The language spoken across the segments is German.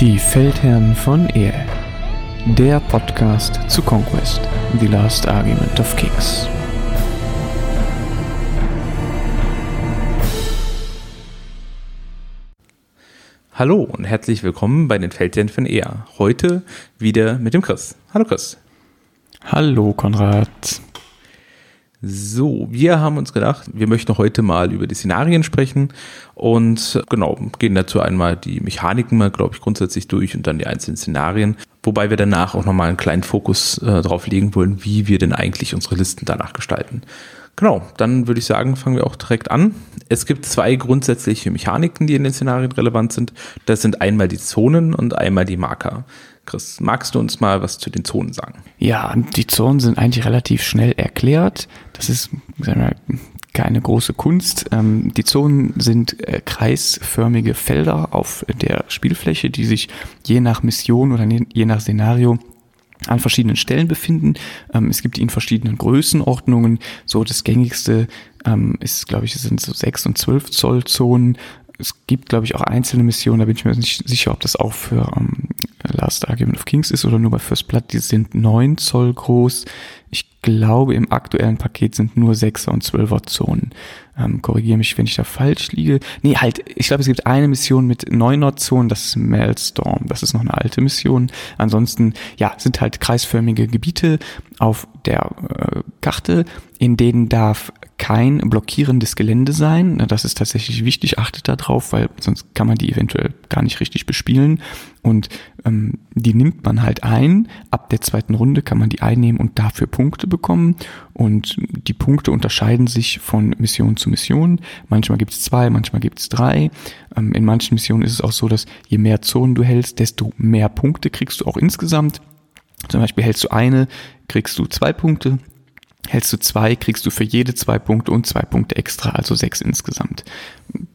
Die Feldherren von Ehe. Der Podcast zu Conquest, The Last Argument of Kings. Hallo und herzlich willkommen bei den Feldherren von Ehe. Heute wieder mit dem Chris. Hallo Chris. Hallo Konrad. So, wir haben uns gedacht, wir möchten heute mal über die Szenarien sprechen und genau, gehen dazu einmal die Mechaniken mal, glaube ich, grundsätzlich durch und dann die einzelnen Szenarien, wobei wir danach auch nochmal einen kleinen Fokus äh, drauf legen wollen, wie wir denn eigentlich unsere Listen danach gestalten. Genau, dann würde ich sagen, fangen wir auch direkt an. Es gibt zwei grundsätzliche Mechaniken, die in den Szenarien relevant sind. Das sind einmal die Zonen und einmal die Marker. Chris, magst du uns mal was zu den Zonen sagen? Ja, die Zonen sind eigentlich relativ schnell erklärt. Das ist sagen wir, keine große Kunst. Ähm, die Zonen sind äh, kreisförmige Felder auf der Spielfläche, die sich je nach Mission oder je nach Szenario an verschiedenen Stellen befinden. Ähm, es gibt die in verschiedenen Größenordnungen. So das gängigste ähm, ist, glaube ich, sind so sechs und zwölf Zoll Zonen es gibt, glaube ich, auch einzelne Missionen, da bin ich mir nicht sicher, ob das auch für ähm, Last Argument of Kings ist oder nur bei First Blood. Die sind neun Zoll groß. Ich glaube, im aktuellen Paket sind nur 6er und 12er Zonen. Ähm, Korrigiere mich, wenn ich da falsch liege. Nee, halt, ich glaube, es gibt eine Mission mit 9er Zonen, das ist Maelstorm. Das ist noch eine alte Mission. Ansonsten, ja, sind halt kreisförmige Gebiete auf der äh, Karte, in denen darf kein blockierendes Gelände sein. Das ist tatsächlich wichtig, achtet darauf, weil sonst kann man die eventuell gar nicht richtig bespielen. Und ähm, die nimmt man halt ein. Ab der zweiten Runde kann man die einnehmen und dafür Punkte bekommen. Und die Punkte unterscheiden sich von Mission zu Mission. Manchmal gibt es zwei, manchmal gibt es drei. Ähm, in manchen Missionen ist es auch so, dass je mehr Zonen du hältst, desto mehr Punkte kriegst du auch insgesamt. Zum Beispiel hältst du eine, kriegst du zwei Punkte. Hältst du zwei, kriegst du für jede zwei Punkte und zwei Punkte extra, also sechs insgesamt.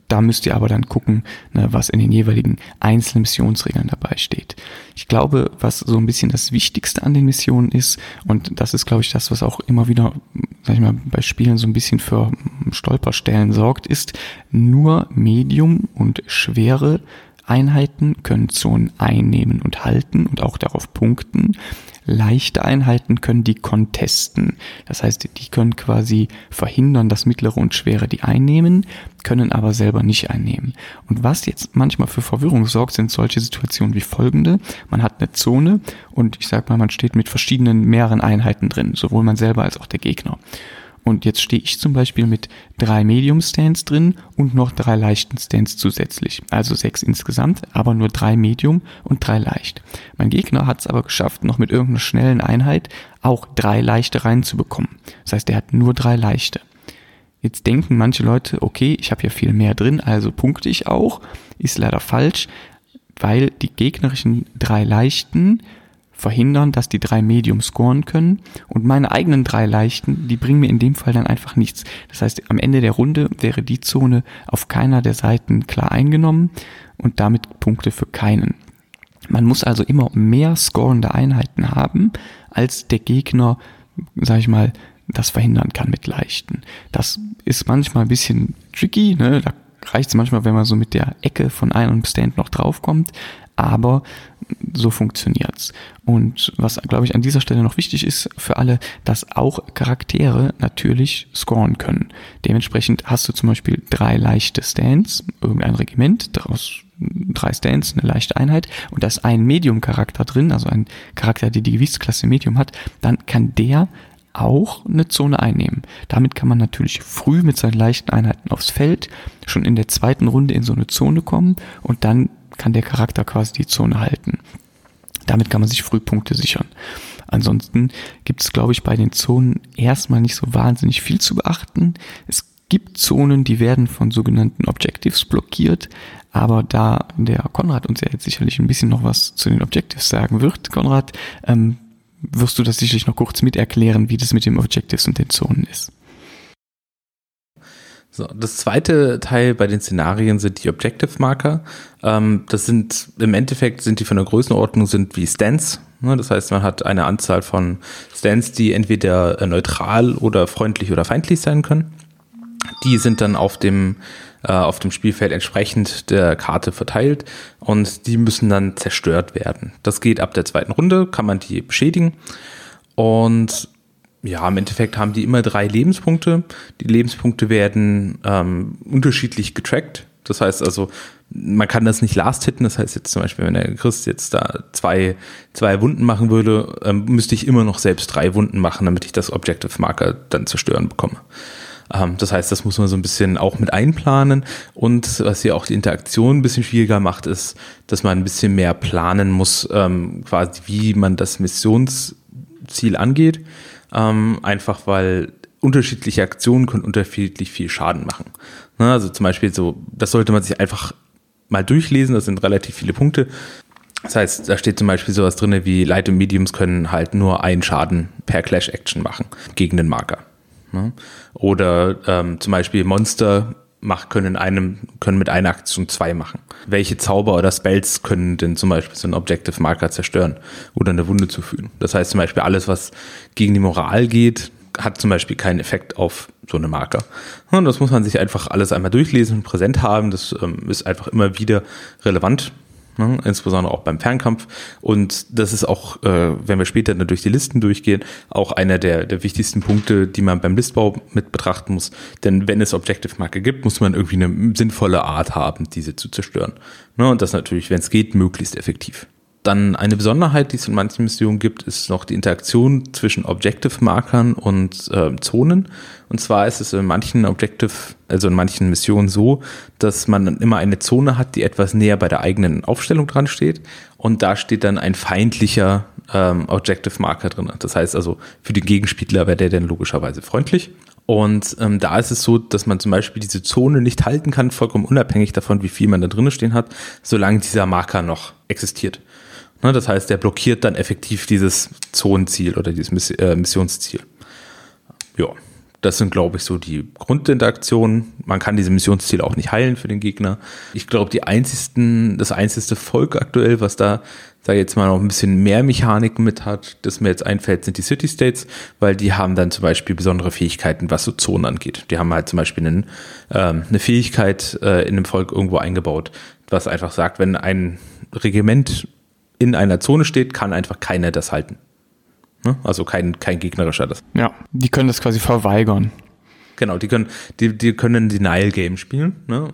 Da müsst ihr aber dann gucken, ne, was in den jeweiligen einzelnen Missionsregeln dabei steht. Ich glaube, was so ein bisschen das Wichtigste an den Missionen ist, und das ist, glaube ich, das, was auch immer wieder, sag ich mal, bei Spielen so ein bisschen für Stolperstellen sorgt, ist nur Medium und schwere Einheiten können Zonen einnehmen und halten und auch darauf punkten. Leichte Einheiten können die contesten. Das heißt, die können quasi verhindern, dass mittlere und schwere die einnehmen, können aber selber nicht einnehmen. Und was jetzt manchmal für Verwirrung sorgt, sind solche Situationen wie folgende. Man hat eine Zone und ich sag mal, man steht mit verschiedenen mehreren Einheiten drin, sowohl man selber als auch der Gegner. Und jetzt stehe ich zum Beispiel mit drei Medium-Stands drin und noch drei leichten Stands zusätzlich. Also sechs insgesamt, aber nur drei Medium und drei leicht. Mein Gegner hat es aber geschafft, noch mit irgendeiner schnellen Einheit auch drei leichte reinzubekommen. Das heißt, er hat nur drei leichte. Jetzt denken manche Leute, okay, ich habe ja viel mehr drin, also punkte ich auch. Ist leider falsch, weil die gegnerischen drei leichten verhindern, dass die drei Medium scoren können und meine eigenen drei leichten, die bringen mir in dem Fall dann einfach nichts. Das heißt, am Ende der Runde wäre die Zone auf keiner der Seiten klar eingenommen und damit Punkte für keinen. Man muss also immer mehr scorende Einheiten haben, als der Gegner, sag ich mal, das verhindern kann mit leichten. Das ist manchmal ein bisschen tricky, ne? da reicht es manchmal, wenn man so mit der Ecke von einem Stand noch draufkommt, aber so funktioniert's. Und was, glaube ich, an dieser Stelle noch wichtig ist für alle, dass auch Charaktere natürlich scoren können. Dementsprechend hast du zum Beispiel drei leichte Stands, irgendein Regiment, daraus drei Stands, eine leichte Einheit und da ist ein Medium-Charakter drin, also ein Charakter, der die Gewichtsklasse Medium hat, dann kann der auch eine Zone einnehmen. Damit kann man natürlich früh mit seinen leichten Einheiten aufs Feld, schon in der zweiten Runde in so eine Zone kommen und dann kann der Charakter quasi die Zone halten. Damit kann man sich Frühpunkte sichern. Ansonsten gibt es, glaube ich, bei den Zonen erstmal nicht so wahnsinnig viel zu beachten. Es gibt Zonen, die werden von sogenannten Objectives blockiert, aber da der Konrad uns ja jetzt sicherlich ein bisschen noch was zu den Objectives sagen wird, Konrad, ähm, wirst du das sicherlich noch kurz mit erklären, wie das mit den Objectives und den Zonen ist. So, das zweite Teil bei den Szenarien sind die Objective Marker. Ähm, das sind im Endeffekt sind die von der Größenordnung sind wie Stands. Ne? Das heißt, man hat eine Anzahl von Stands, die entweder äh, neutral oder freundlich oder feindlich sein können. Die sind dann auf dem äh, auf dem Spielfeld entsprechend der Karte verteilt und die müssen dann zerstört werden. Das geht ab der zweiten Runde, kann man die beschädigen und ja, im Endeffekt haben die immer drei Lebenspunkte. Die Lebenspunkte werden ähm, unterschiedlich getrackt. Das heißt also, man kann das nicht last hitten. Das heißt jetzt zum Beispiel, wenn der Christ jetzt da zwei, zwei Wunden machen würde, ähm, müsste ich immer noch selbst drei Wunden machen, damit ich das Objective Marker dann zerstören bekomme. Ähm, das heißt, das muss man so ein bisschen auch mit einplanen. Und was hier auch die Interaktion ein bisschen schwieriger macht, ist, dass man ein bisschen mehr planen muss, ähm, quasi wie man das Missionsziel angeht. Ähm, einfach weil unterschiedliche Aktionen können unterschiedlich viel Schaden machen. Ne, also zum Beispiel so, das sollte man sich einfach mal durchlesen, das sind relativ viele Punkte. Das heißt, da steht zum Beispiel sowas drin wie Light und Mediums können halt nur einen Schaden per Clash Action machen gegen den Marker. Ne? Oder ähm, zum Beispiel Monster mach, können, einem, können mit einer Aktion zwei machen. Welche Zauber oder Spells können denn zum Beispiel so einen Objective Marker zerstören oder eine Wunde zufügen? Das heißt zum Beispiel alles, was gegen die Moral geht, hat zum Beispiel keinen Effekt auf so eine Marker. Und das muss man sich einfach alles einmal durchlesen und präsent haben. Das ähm, ist einfach immer wieder relevant ne? insbesondere auch beim Fernkampf. Und das ist auch, äh, wenn wir später dann durch die Listen durchgehen, auch einer der, der wichtigsten Punkte, die man beim Listbau mit betrachten muss. Denn wenn es Objective-Marke gibt, muss man irgendwie eine sinnvolle Art haben, diese zu zerstören. Ne? Und das natürlich, wenn es geht, möglichst effektiv. Dann eine Besonderheit, die es in manchen Missionen gibt, ist noch die Interaktion zwischen Objective-Markern und äh, Zonen. Und zwar ist es in manchen Objective, also in manchen Missionen so, dass man immer eine Zone hat, die etwas näher bei der eigenen Aufstellung dran steht. Und da steht dann ein feindlicher ähm, Objective-Marker drin. Das heißt also, für den Gegenspieler wäre der dann logischerweise freundlich. Und ähm, da ist es so, dass man zum Beispiel diese Zone nicht halten kann, vollkommen unabhängig davon, wie viel man da drinnen stehen hat, solange dieser Marker noch existiert. Ne, das heißt, der blockiert dann effektiv dieses Zonenziel oder dieses äh, Missionsziel. Ja, das sind, glaube ich, so die Grundinteraktionen. Man kann diese Missionsziele auch nicht heilen für den Gegner. Ich glaube, die einzigsten, das einzigste Volk aktuell, was da, sag ich jetzt mal, noch ein bisschen mehr Mechanik mit hat, das mir jetzt einfällt, sind die City States, weil die haben dann zum Beispiel besondere Fähigkeiten, was so Zonen angeht. Die haben halt zum Beispiel einen, ähm, eine Fähigkeit äh, in einem Volk irgendwo eingebaut, was einfach sagt, wenn ein Regiment in einer Zone steht, kann einfach keiner das halten. Ne? Also kein, kein gegnerischer das. Ja, die können das quasi verweigern. Genau, die können, die, die können Denial-Game spielen. Ne?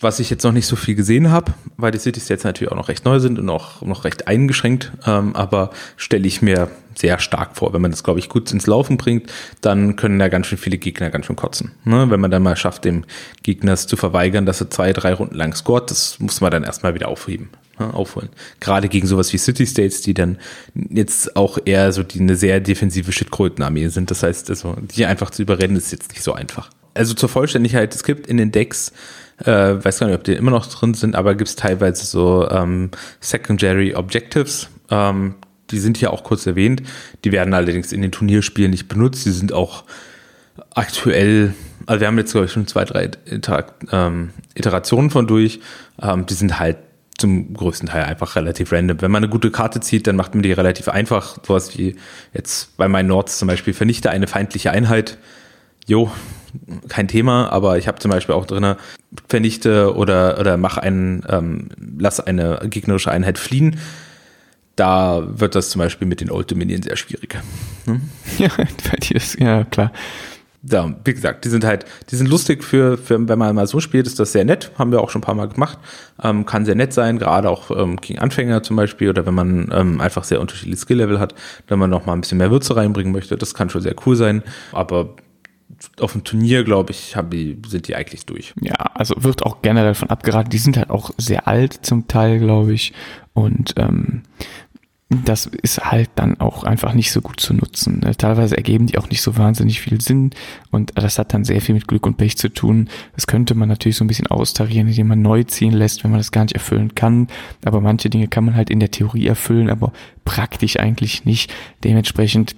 Was ich jetzt noch nicht so viel gesehen habe, weil die Cities jetzt natürlich auch noch recht neu sind und auch noch recht eingeschränkt, ähm, aber stelle ich mir sehr stark vor. Wenn man das, glaube ich, gut ins Laufen bringt, dann können da ganz schön viele Gegner ganz schön kotzen. Ne? Wenn man dann mal schafft, dem Gegner zu verweigern, dass er zwei, drei Runden lang scoret, das muss man dann erstmal wieder aufheben aufholen. Gerade gegen sowas wie City States, die dann jetzt auch eher so die eine sehr defensive Shitkrötenarmee sind. Das heißt, also, die einfach zu überrennen, ist jetzt nicht so einfach. Also zur Vollständigkeit, es gibt in den Decks, äh, weiß gar nicht, ob die immer noch drin sind, aber gibt es teilweise so ähm, Secondary Objectives. Ähm, die sind hier auch kurz erwähnt. Die werden allerdings in den Turnierspielen nicht benutzt. Die sind auch aktuell, also wir haben jetzt, glaube ich, schon zwei, drei Interakt, ähm, Iterationen von durch. Ähm, die sind halt zum größten Teil einfach relativ random. Wenn man eine gute Karte zieht, dann macht man die relativ einfach. Sowas wie jetzt bei meinen Nords zum Beispiel, vernichte eine feindliche Einheit. Jo, kein Thema, aber ich habe zum Beispiel auch drin, vernichte oder, oder mach einen, ähm, lass eine gegnerische Einheit fliehen. Da wird das zum Beispiel mit den Old Dominion sehr schwierig. Hm? Ja, bei dir ist, ja klar ja, wie gesagt, die sind halt, die sind lustig für, für, wenn man mal so spielt, ist das sehr nett. Haben wir auch schon ein paar Mal gemacht. Ähm, kann sehr nett sein, gerade auch ähm, gegen Anfänger zum Beispiel oder wenn man ähm, einfach sehr unterschiedliche Skill-Level hat, wenn man noch mal ein bisschen mehr Würze reinbringen möchte. Das kann schon sehr cool sein. Aber auf dem Turnier, glaube ich, die, sind die eigentlich durch. Ja, also wird auch generell von abgeraten. Die sind halt auch sehr alt zum Teil, glaube ich. Und ähm, das ist halt dann auch einfach nicht so gut zu nutzen. Ne? Teilweise ergeben die auch nicht so wahnsinnig viel Sinn und das hat dann sehr viel mit Glück und Pech zu tun. Das könnte man natürlich so ein bisschen austarieren, indem man neu ziehen lässt, wenn man das gar nicht erfüllen kann. Aber manche Dinge kann man halt in der Theorie erfüllen, aber praktisch eigentlich nicht. Dementsprechend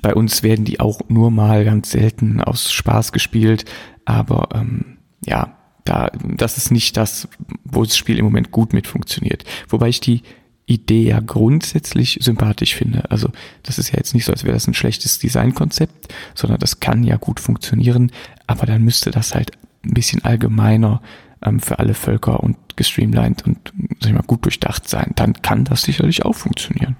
bei uns werden die auch nur mal ganz selten aus Spaß gespielt, aber ähm, ja, da, das ist nicht das, wo das Spiel im Moment gut mit funktioniert. Wobei ich die Idee ja grundsätzlich sympathisch finde. Also das ist ja jetzt nicht so, als wäre das ein schlechtes Designkonzept, sondern das kann ja gut funktionieren, aber dann müsste das halt ein bisschen allgemeiner ähm, für alle Völker und gestreamlined und sag ich mal, gut durchdacht sein, dann kann das sicherlich auch funktionieren.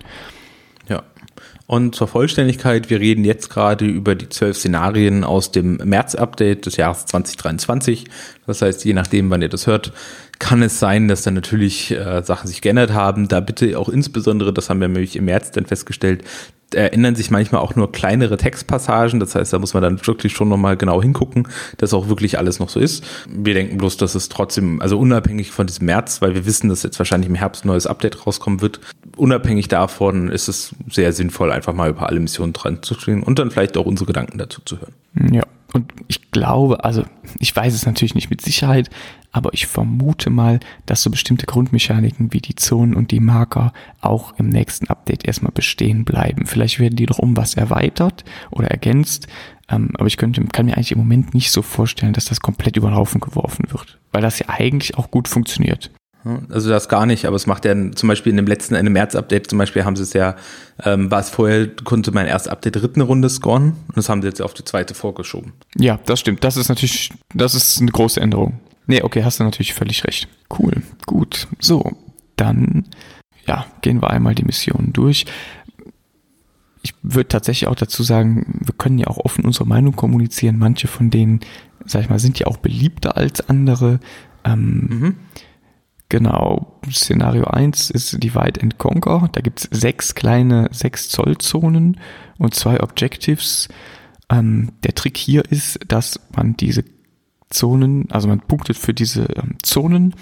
Und zur Vollständigkeit, wir reden jetzt gerade über die zwölf Szenarien aus dem März-Update des Jahres 2023. Das heißt, je nachdem, wann ihr das hört, kann es sein, dass da natürlich äh, Sachen sich geändert haben. Da bitte auch insbesondere, das haben wir nämlich im März dann festgestellt, ändern sich manchmal auch nur kleinere Textpassagen. Das heißt, da muss man dann wirklich schon nochmal genau hingucken, dass auch wirklich alles noch so ist. Wir denken bloß, dass es trotzdem, also unabhängig von diesem März, weil wir wissen, dass jetzt wahrscheinlich im Herbst ein neues Update rauskommen wird, unabhängig davon ist es sehr sinnvoll, einfach mal über alle Missionen dran zu stehen und dann vielleicht auch unsere Gedanken dazu zu hören. Ja, und ich glaube, also ich weiß es natürlich nicht mit Sicherheit, aber ich vermute mal, dass so bestimmte Grundmechaniken wie die Zonen und die Marker auch im nächsten Update erstmal bestehen bleiben. Vielleicht werden die noch um was erweitert oder ergänzt, ähm, aber ich könnte, kann mir eigentlich im Moment nicht so vorstellen, dass das komplett über den Haufen geworfen wird, weil das ja eigentlich auch gut funktioniert. Also das gar nicht, aber es macht ja zum Beispiel in dem letzten, in dem März-Update zum Beispiel haben sie es ja, ähm, war es vorher, konnte mein erstes Update dritte Runde scoren und das haben sie jetzt auf die zweite vorgeschoben. Ja, das stimmt. Das ist natürlich, das ist eine große Änderung. Nee, okay, hast du natürlich völlig recht. Cool, gut. So, dann, ja, gehen wir einmal die Mission durch. Ich würde tatsächlich auch dazu sagen, wir können ja auch offen unsere Meinung kommunizieren. Manche von denen, sag ich mal, sind ja auch beliebter als andere. Ähm, mhm. Genau, Szenario 1 ist Divide and Conquer. Da gibt's sechs kleine 6 Zoll Zonen und zwei Objectives. Ähm, der Trick hier ist, dass man diese Zonen, also man punktet für diese ähm, Zonen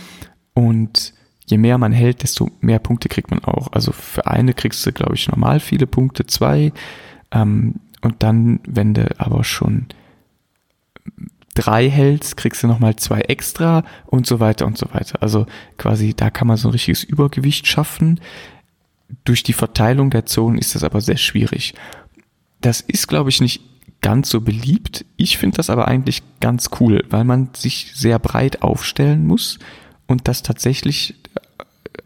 und je mehr man hält, desto mehr Punkte kriegt man auch. Also für eine kriegst du, glaube ich, normal viele Punkte, zwei. Ähm, und dann, wenn du aber schon drei hältst, kriegst du nochmal zwei extra und so weiter und so weiter. Also quasi, da kann man so ein richtiges Übergewicht schaffen. Durch die Verteilung der Zonen ist das aber sehr schwierig. Das ist, glaube ich, nicht ganz so beliebt. Ich finde das aber eigentlich ganz cool, weil man sich sehr breit aufstellen muss und das tatsächlich,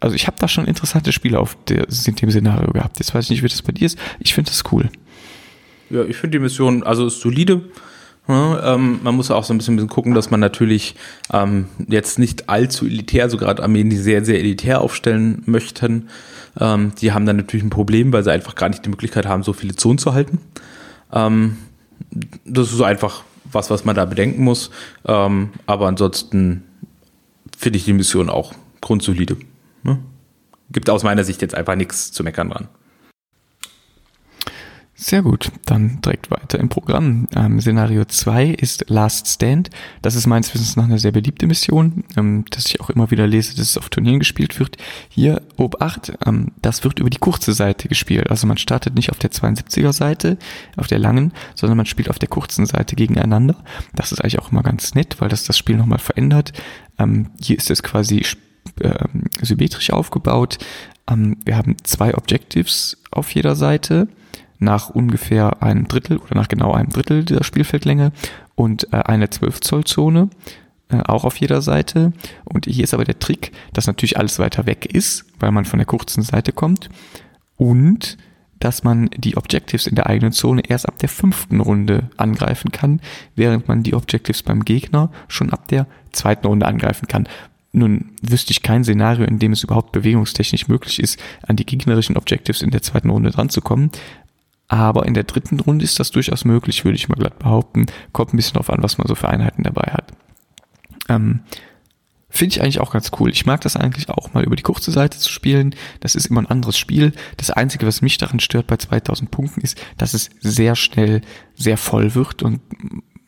also ich habe da schon interessante Spiele auf der, in dem Szenario gehabt. Jetzt weiß ich nicht, wie das bei dir ist. Ich finde das cool. Ja, ich finde die Mission, also ist solide. Ja, ähm, man muss auch so ein bisschen, gucken, dass man natürlich ähm, jetzt nicht allzu elitär, so gerade Armeen, die sehr, sehr elitär aufstellen möchten, ähm, die haben dann natürlich ein Problem, weil sie einfach gar nicht die Möglichkeit haben, so viele Zonen zu halten. Ähm, das ist einfach was, was man da bedenken muss. Ähm, aber ansonsten finde ich die Mission auch grundsolide. Ne? Gibt aus meiner Sicht jetzt einfach nichts zu meckern dran. Sehr gut, dann direkt weiter im Programm. Ähm, Szenario 2 ist Last Stand. Das ist meines Wissens noch eine sehr beliebte Mission, ähm, dass ich auch immer wieder lese, dass es auf Turnieren gespielt wird. Hier, Obacht, ähm, das wird über die kurze Seite gespielt. Also man startet nicht auf der 72er Seite, auf der langen, sondern man spielt auf der kurzen Seite gegeneinander. Das ist eigentlich auch immer ganz nett, weil das das Spiel nochmal verändert. Ähm, hier ist es quasi äh, symmetrisch aufgebaut. Ähm, wir haben zwei Objectives auf jeder Seite nach ungefähr einem Drittel oder nach genau einem Drittel der Spielfeldlänge und äh, eine 12 Zoll Zone äh, auch auf jeder Seite. Und hier ist aber der Trick, dass natürlich alles weiter weg ist, weil man von der kurzen Seite kommt und dass man die Objectives in der eigenen Zone erst ab der fünften Runde angreifen kann, während man die Objectives beim Gegner schon ab der zweiten Runde angreifen kann. Nun wüsste ich kein Szenario, in dem es überhaupt bewegungstechnisch möglich ist, an die gegnerischen Objectives in der zweiten Runde dran zu kommen. Aber in der dritten Runde ist das durchaus möglich, würde ich mal glatt behaupten. Kommt ein bisschen drauf an, was man so für Einheiten dabei hat. Ähm, Finde ich eigentlich auch ganz cool. Ich mag das eigentlich auch mal über die kurze Seite zu spielen. Das ist immer ein anderes Spiel. Das Einzige, was mich daran stört bei 2000 Punkten, ist, dass es sehr schnell sehr voll wird und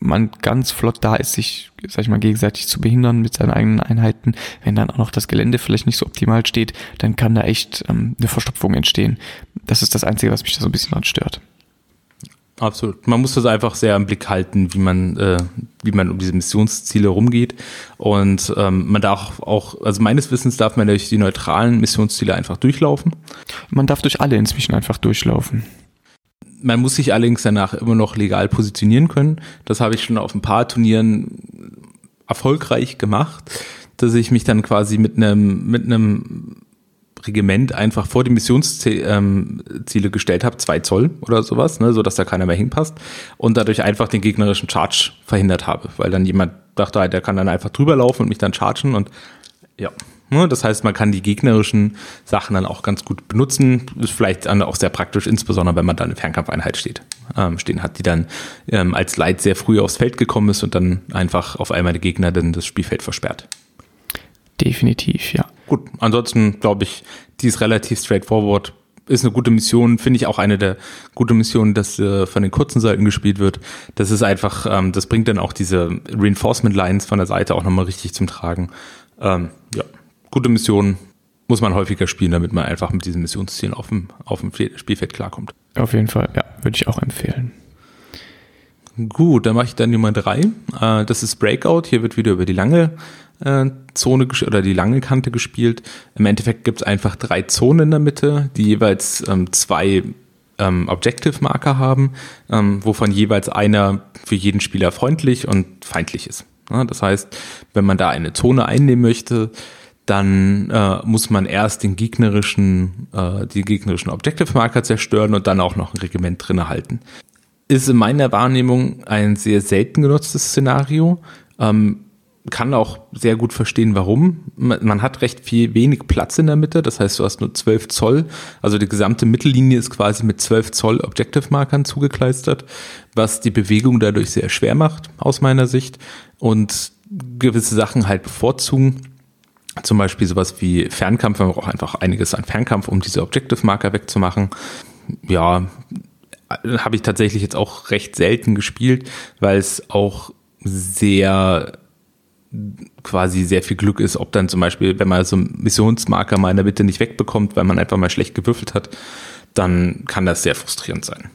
man ganz flott da ist, sich, sag ich mal, gegenseitig zu behindern mit seinen eigenen Einheiten. Wenn dann auch noch das Gelände vielleicht nicht so optimal steht, dann kann da echt ähm, eine Verstopfung entstehen. Das ist das Einzige, was mich da so ein bisschen dran stört. Absolut. Man muss das einfach sehr im Blick halten, wie man, äh, wie man um diese Missionsziele rumgeht. Und ähm, man darf auch, also meines Wissens darf man durch die neutralen Missionsziele einfach durchlaufen. Man darf durch alle inzwischen einfach durchlaufen. Man muss sich allerdings danach immer noch legal positionieren können. Das habe ich schon auf ein paar Turnieren erfolgreich gemacht, dass ich mich dann quasi mit einem, mit einem Regiment einfach vor die Missionsziele ähm, gestellt habe, zwei Zoll oder sowas, ne, so dass da keiner mehr hinpasst und dadurch einfach den gegnerischen Charge verhindert habe, weil dann jemand dachte, der kann dann einfach drüber laufen und mich dann chargen und ja. Ne, das heißt, man kann die gegnerischen Sachen dann auch ganz gut benutzen. Ist vielleicht auch sehr praktisch, insbesondere wenn man dann eine Fernkampfeinheit steht, ähm, stehen hat, die dann ähm, als Leid sehr früh aufs Feld gekommen ist und dann einfach auf einmal der Gegner dann das Spielfeld versperrt. Definitiv, ja. Gut, ansonsten glaube ich, die ist relativ straightforward. Ist eine gute Mission, finde ich auch eine der guten Missionen, dass äh, von den kurzen Seiten gespielt wird. Das ist einfach, ähm, das bringt dann auch diese Reinforcement Lines von der Seite auch nochmal richtig zum Tragen. Ähm, ja, gute Mission muss man häufiger spielen, damit man einfach mit diesen Missionszielen auf dem, auf dem Spielfeld klarkommt. Auf jeden Fall, ja, würde ich auch empfehlen. Gut, dann mache ich dann Nummer drei. Äh, das ist Breakout. Hier wird wieder über die lange äh, Zone oder die lange Kante gespielt. Im Endeffekt gibt es einfach drei Zonen in der Mitte, die jeweils ähm, zwei ähm, Objective-Marker haben, ähm, wovon jeweils einer für jeden Spieler freundlich und feindlich ist. Das heißt, wenn man da eine Zone einnehmen möchte, dann äh, muss man erst den gegnerischen, äh, die gegnerischen Objective-Marker zerstören und dann auch noch ein Regiment drin halten. Ist in meiner Wahrnehmung ein sehr selten genutztes Szenario. Ähm, kann auch sehr gut verstehen, warum. Man hat recht viel wenig Platz in der Mitte, das heißt, du hast nur 12 Zoll. Also die gesamte Mittellinie ist quasi mit 12 Zoll Objective-Markern zugekleistert, was die Bewegung dadurch sehr schwer macht, aus meiner Sicht. Und gewisse Sachen halt bevorzugen. Zum Beispiel sowas wie Fernkampf, man braucht einfach einiges an Fernkampf, um diese Objective-Marker wegzumachen. Ja, habe ich tatsächlich jetzt auch recht selten gespielt, weil es auch sehr quasi sehr viel Glück ist, ob dann zum Beispiel, wenn man so einen Missionsmarker mal in der Mitte nicht wegbekommt, weil man einfach mal schlecht gewürfelt hat, dann kann das sehr frustrierend sein.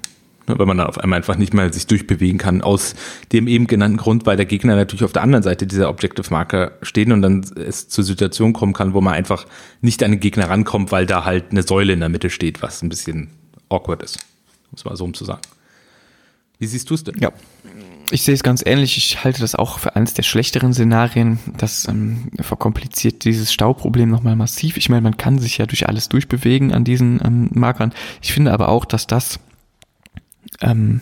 Ne, wenn man dann auf einmal einfach nicht mehr sich durchbewegen kann, aus dem eben genannten Grund, weil der Gegner natürlich auf der anderen Seite dieser Objective Marker stehen und dann es zur Situation kommen kann, wo man einfach nicht an den Gegner rankommt, weil da halt eine Säule in der Mitte steht, was ein bisschen awkward ist. Muss mal so um. Wie siehst du es denn? Ja, ich sehe es ganz ähnlich. Ich halte das auch für eines der schlechteren Szenarien. Das ähm, verkompliziert dieses Stauproblem nochmal massiv. Ich meine, man kann sich ja durch alles durchbewegen an diesen ähm, Markern. Ich finde aber auch, dass das, ähm,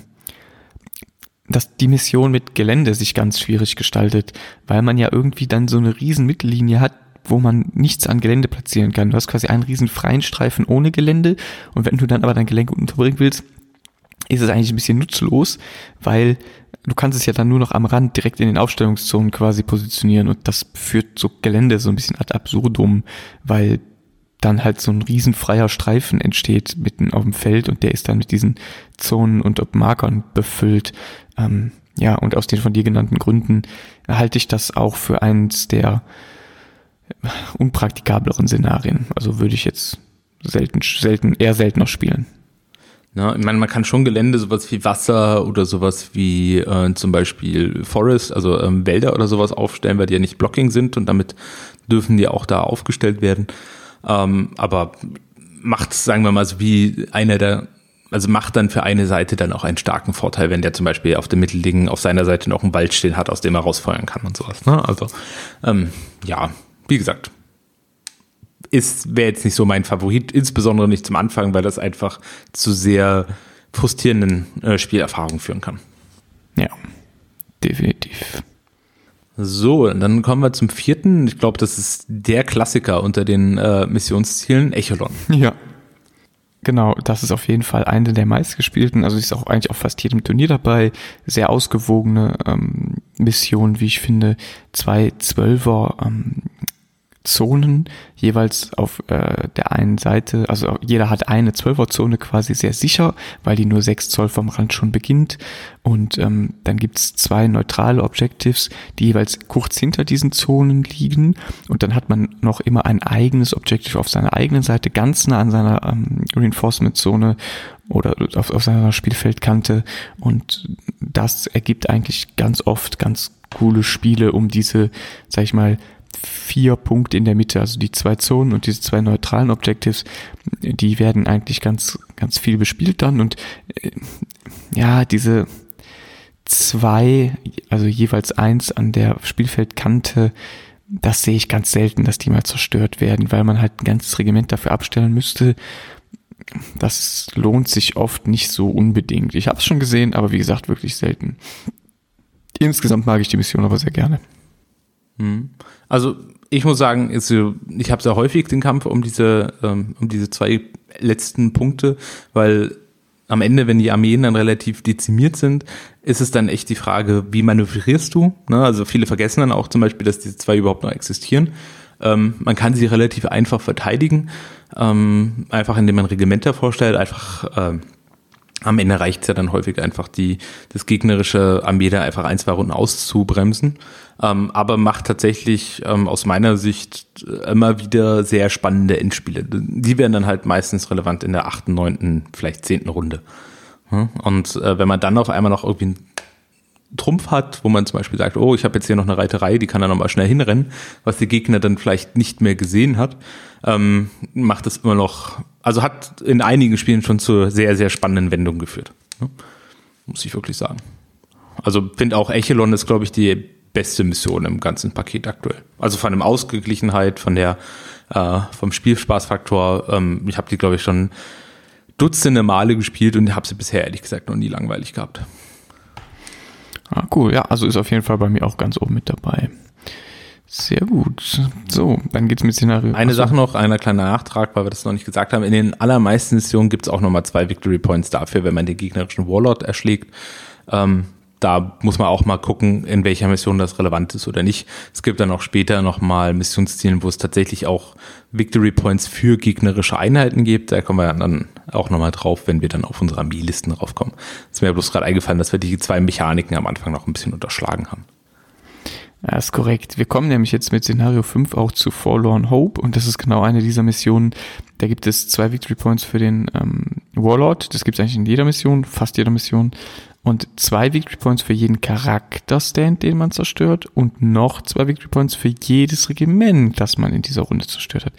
dass die Mission mit Gelände sich ganz schwierig gestaltet, weil man ja irgendwie dann so eine riesen Mittellinie hat, wo man nichts an Gelände platzieren kann. Du hast quasi einen riesen freien Streifen ohne Gelände und wenn du dann aber dein Gelände unterbringen willst, ist es eigentlich ein bisschen nutzlos, weil du kannst es ja dann nur noch am Rand direkt in den Aufstellungszonen quasi positionieren und das führt so Gelände so ein bisschen ad absurdum, weil dann halt so ein riesenfreier Streifen entsteht mitten auf dem Feld und der ist dann mit diesen Zonen und Markern befüllt. Ähm, ja, und aus den von dir genannten Gründen halte ich das auch für eins der unpraktikableren Szenarien. Also würde ich jetzt selten, selten, eher seltener spielen. Ja, ich meine, man kann schon Gelände, sowas wie Wasser oder sowas wie äh, zum Beispiel Forest, also ähm, Wälder oder sowas aufstellen, weil die ja nicht Blocking sind und damit dürfen die auch da aufgestellt werden. Ähm, aber macht, sagen wir mal, so wie einer der, also macht dann für eine Seite dann auch einen starken Vorteil, wenn der zum Beispiel auf dem Mittelding auf seiner Seite noch einen Wald stehen hat, aus dem er rausfeuern kann und sowas. Ne? Also ähm, ja, wie gesagt, ist, wäre jetzt nicht so mein Favorit, insbesondere nicht zum Anfang, weil das einfach zu sehr frustrierenden äh, Spielerfahrungen führen kann. Ja, definitiv. So, dann kommen wir zum vierten. Ich glaube, das ist der Klassiker unter den äh, Missionszielen, Echelon. Ja. Genau, das ist auf jeden Fall eine der meistgespielten, also ist auch eigentlich auf fast jedem Turnier dabei. Sehr ausgewogene ähm, Mission, wie ich finde. Zwei Zwölfer ähm, Zonen, jeweils auf äh, der einen Seite, also jeder hat eine 12er Zone quasi sehr sicher, weil die nur 6 Zoll vom Rand schon beginnt. Und ähm, dann gibt's zwei neutrale Objectives, die jeweils kurz hinter diesen Zonen liegen. Und dann hat man noch immer ein eigenes Objective auf seiner eigenen Seite, ganz nah an seiner ähm, Reinforcement-Zone oder auf, auf seiner Spielfeldkante. Und das ergibt eigentlich ganz oft ganz coole Spiele, um diese, sag ich mal, vier Punkte in der Mitte, also die zwei Zonen und diese zwei neutralen Objectives, die werden eigentlich ganz, ganz viel bespielt dann und äh, ja, diese zwei, also jeweils eins an der Spielfeldkante das sehe ich ganz selten, dass die mal zerstört werden, weil man halt ein ganzes Regiment dafür abstellen müsste. Das lohnt sich oft nicht so unbedingt. Ich habe es schon gesehen, aber wie gesagt, wirklich selten. Insgesamt mag ich die Mission aber sehr gerne. Hm. Also ich muss sagen, ich habe sehr häufig den Kampf um diese, ähm, um diese zwei letzten Punkte, weil am Ende, wenn die Armeen dann relativ dezimiert sind, ist es dann echt die Frage, wie manövrierst du? Ne? Also viele vergessen dann auch zum Beispiel, dass diese zwei überhaupt noch existieren. Ähm, man kann sie relativ einfach verteidigen, ähm, einfach indem man Regimenter vorstellt, einfach äh, am Ende reicht es ja dann häufig einfach, die, das gegnerische Armee einfach ein, zwei Runden auszubremsen. Ähm, aber macht tatsächlich ähm, aus meiner Sicht immer wieder sehr spannende Endspiele. Die werden dann halt meistens relevant in der achten, neunten, vielleicht zehnten Runde. Und äh, wenn man dann auf einmal noch irgendwie einen Trumpf hat, wo man zum Beispiel sagt, oh, ich habe jetzt hier noch eine Reiterei, die kann dann nochmal schnell hinrennen, was der Gegner dann vielleicht nicht mehr gesehen hat, ähm, macht es immer noch, also hat in einigen Spielen schon zu sehr, sehr spannenden Wendungen geführt. Ne? Muss ich wirklich sagen. Also finde auch Echelon ist, glaube ich, die beste Mission im ganzen Paket aktuell. Also von der Ausgeglichenheit, von der äh, vom Spielspaßfaktor. Ähm, ich habe die, glaube ich, schon Dutzende Male gespielt und habe sie bisher ehrlich gesagt noch nie langweilig gehabt. Ah, cool. Ja, also ist auf jeden Fall bei mir auch ganz oben mit dabei. Sehr gut. So, dann geht's mit Szenario. Eine Achso. Sache noch, einer kleiner Nachtrag, weil wir das noch nicht gesagt haben. In den allermeisten Missionen gibt's auch nochmal zwei Victory Points dafür, wenn man den gegnerischen Warlord erschlägt. Ähm, da muss man auch mal gucken, in welcher Mission das relevant ist oder nicht. Es gibt dann auch später nochmal Missionsziele, wo es tatsächlich auch Victory Points für gegnerische Einheiten gibt. Da kommen wir dann auch nochmal drauf, wenn wir dann auf unsere Armeelisten draufkommen. Es ist mir bloß gerade eingefallen, dass wir die zwei Mechaniken am Anfang noch ein bisschen unterschlagen haben. Ja, ist korrekt. Wir kommen nämlich jetzt mit Szenario 5 auch zu Forlorn Hope und das ist genau eine dieser Missionen. Da gibt es zwei Victory Points für den ähm, Warlord. Das gibt es eigentlich in jeder Mission, fast jeder Mission und zwei Victory Points für jeden Charakterstand, den man zerstört und noch zwei Victory Points für jedes Regiment, das man in dieser Runde zerstört hat.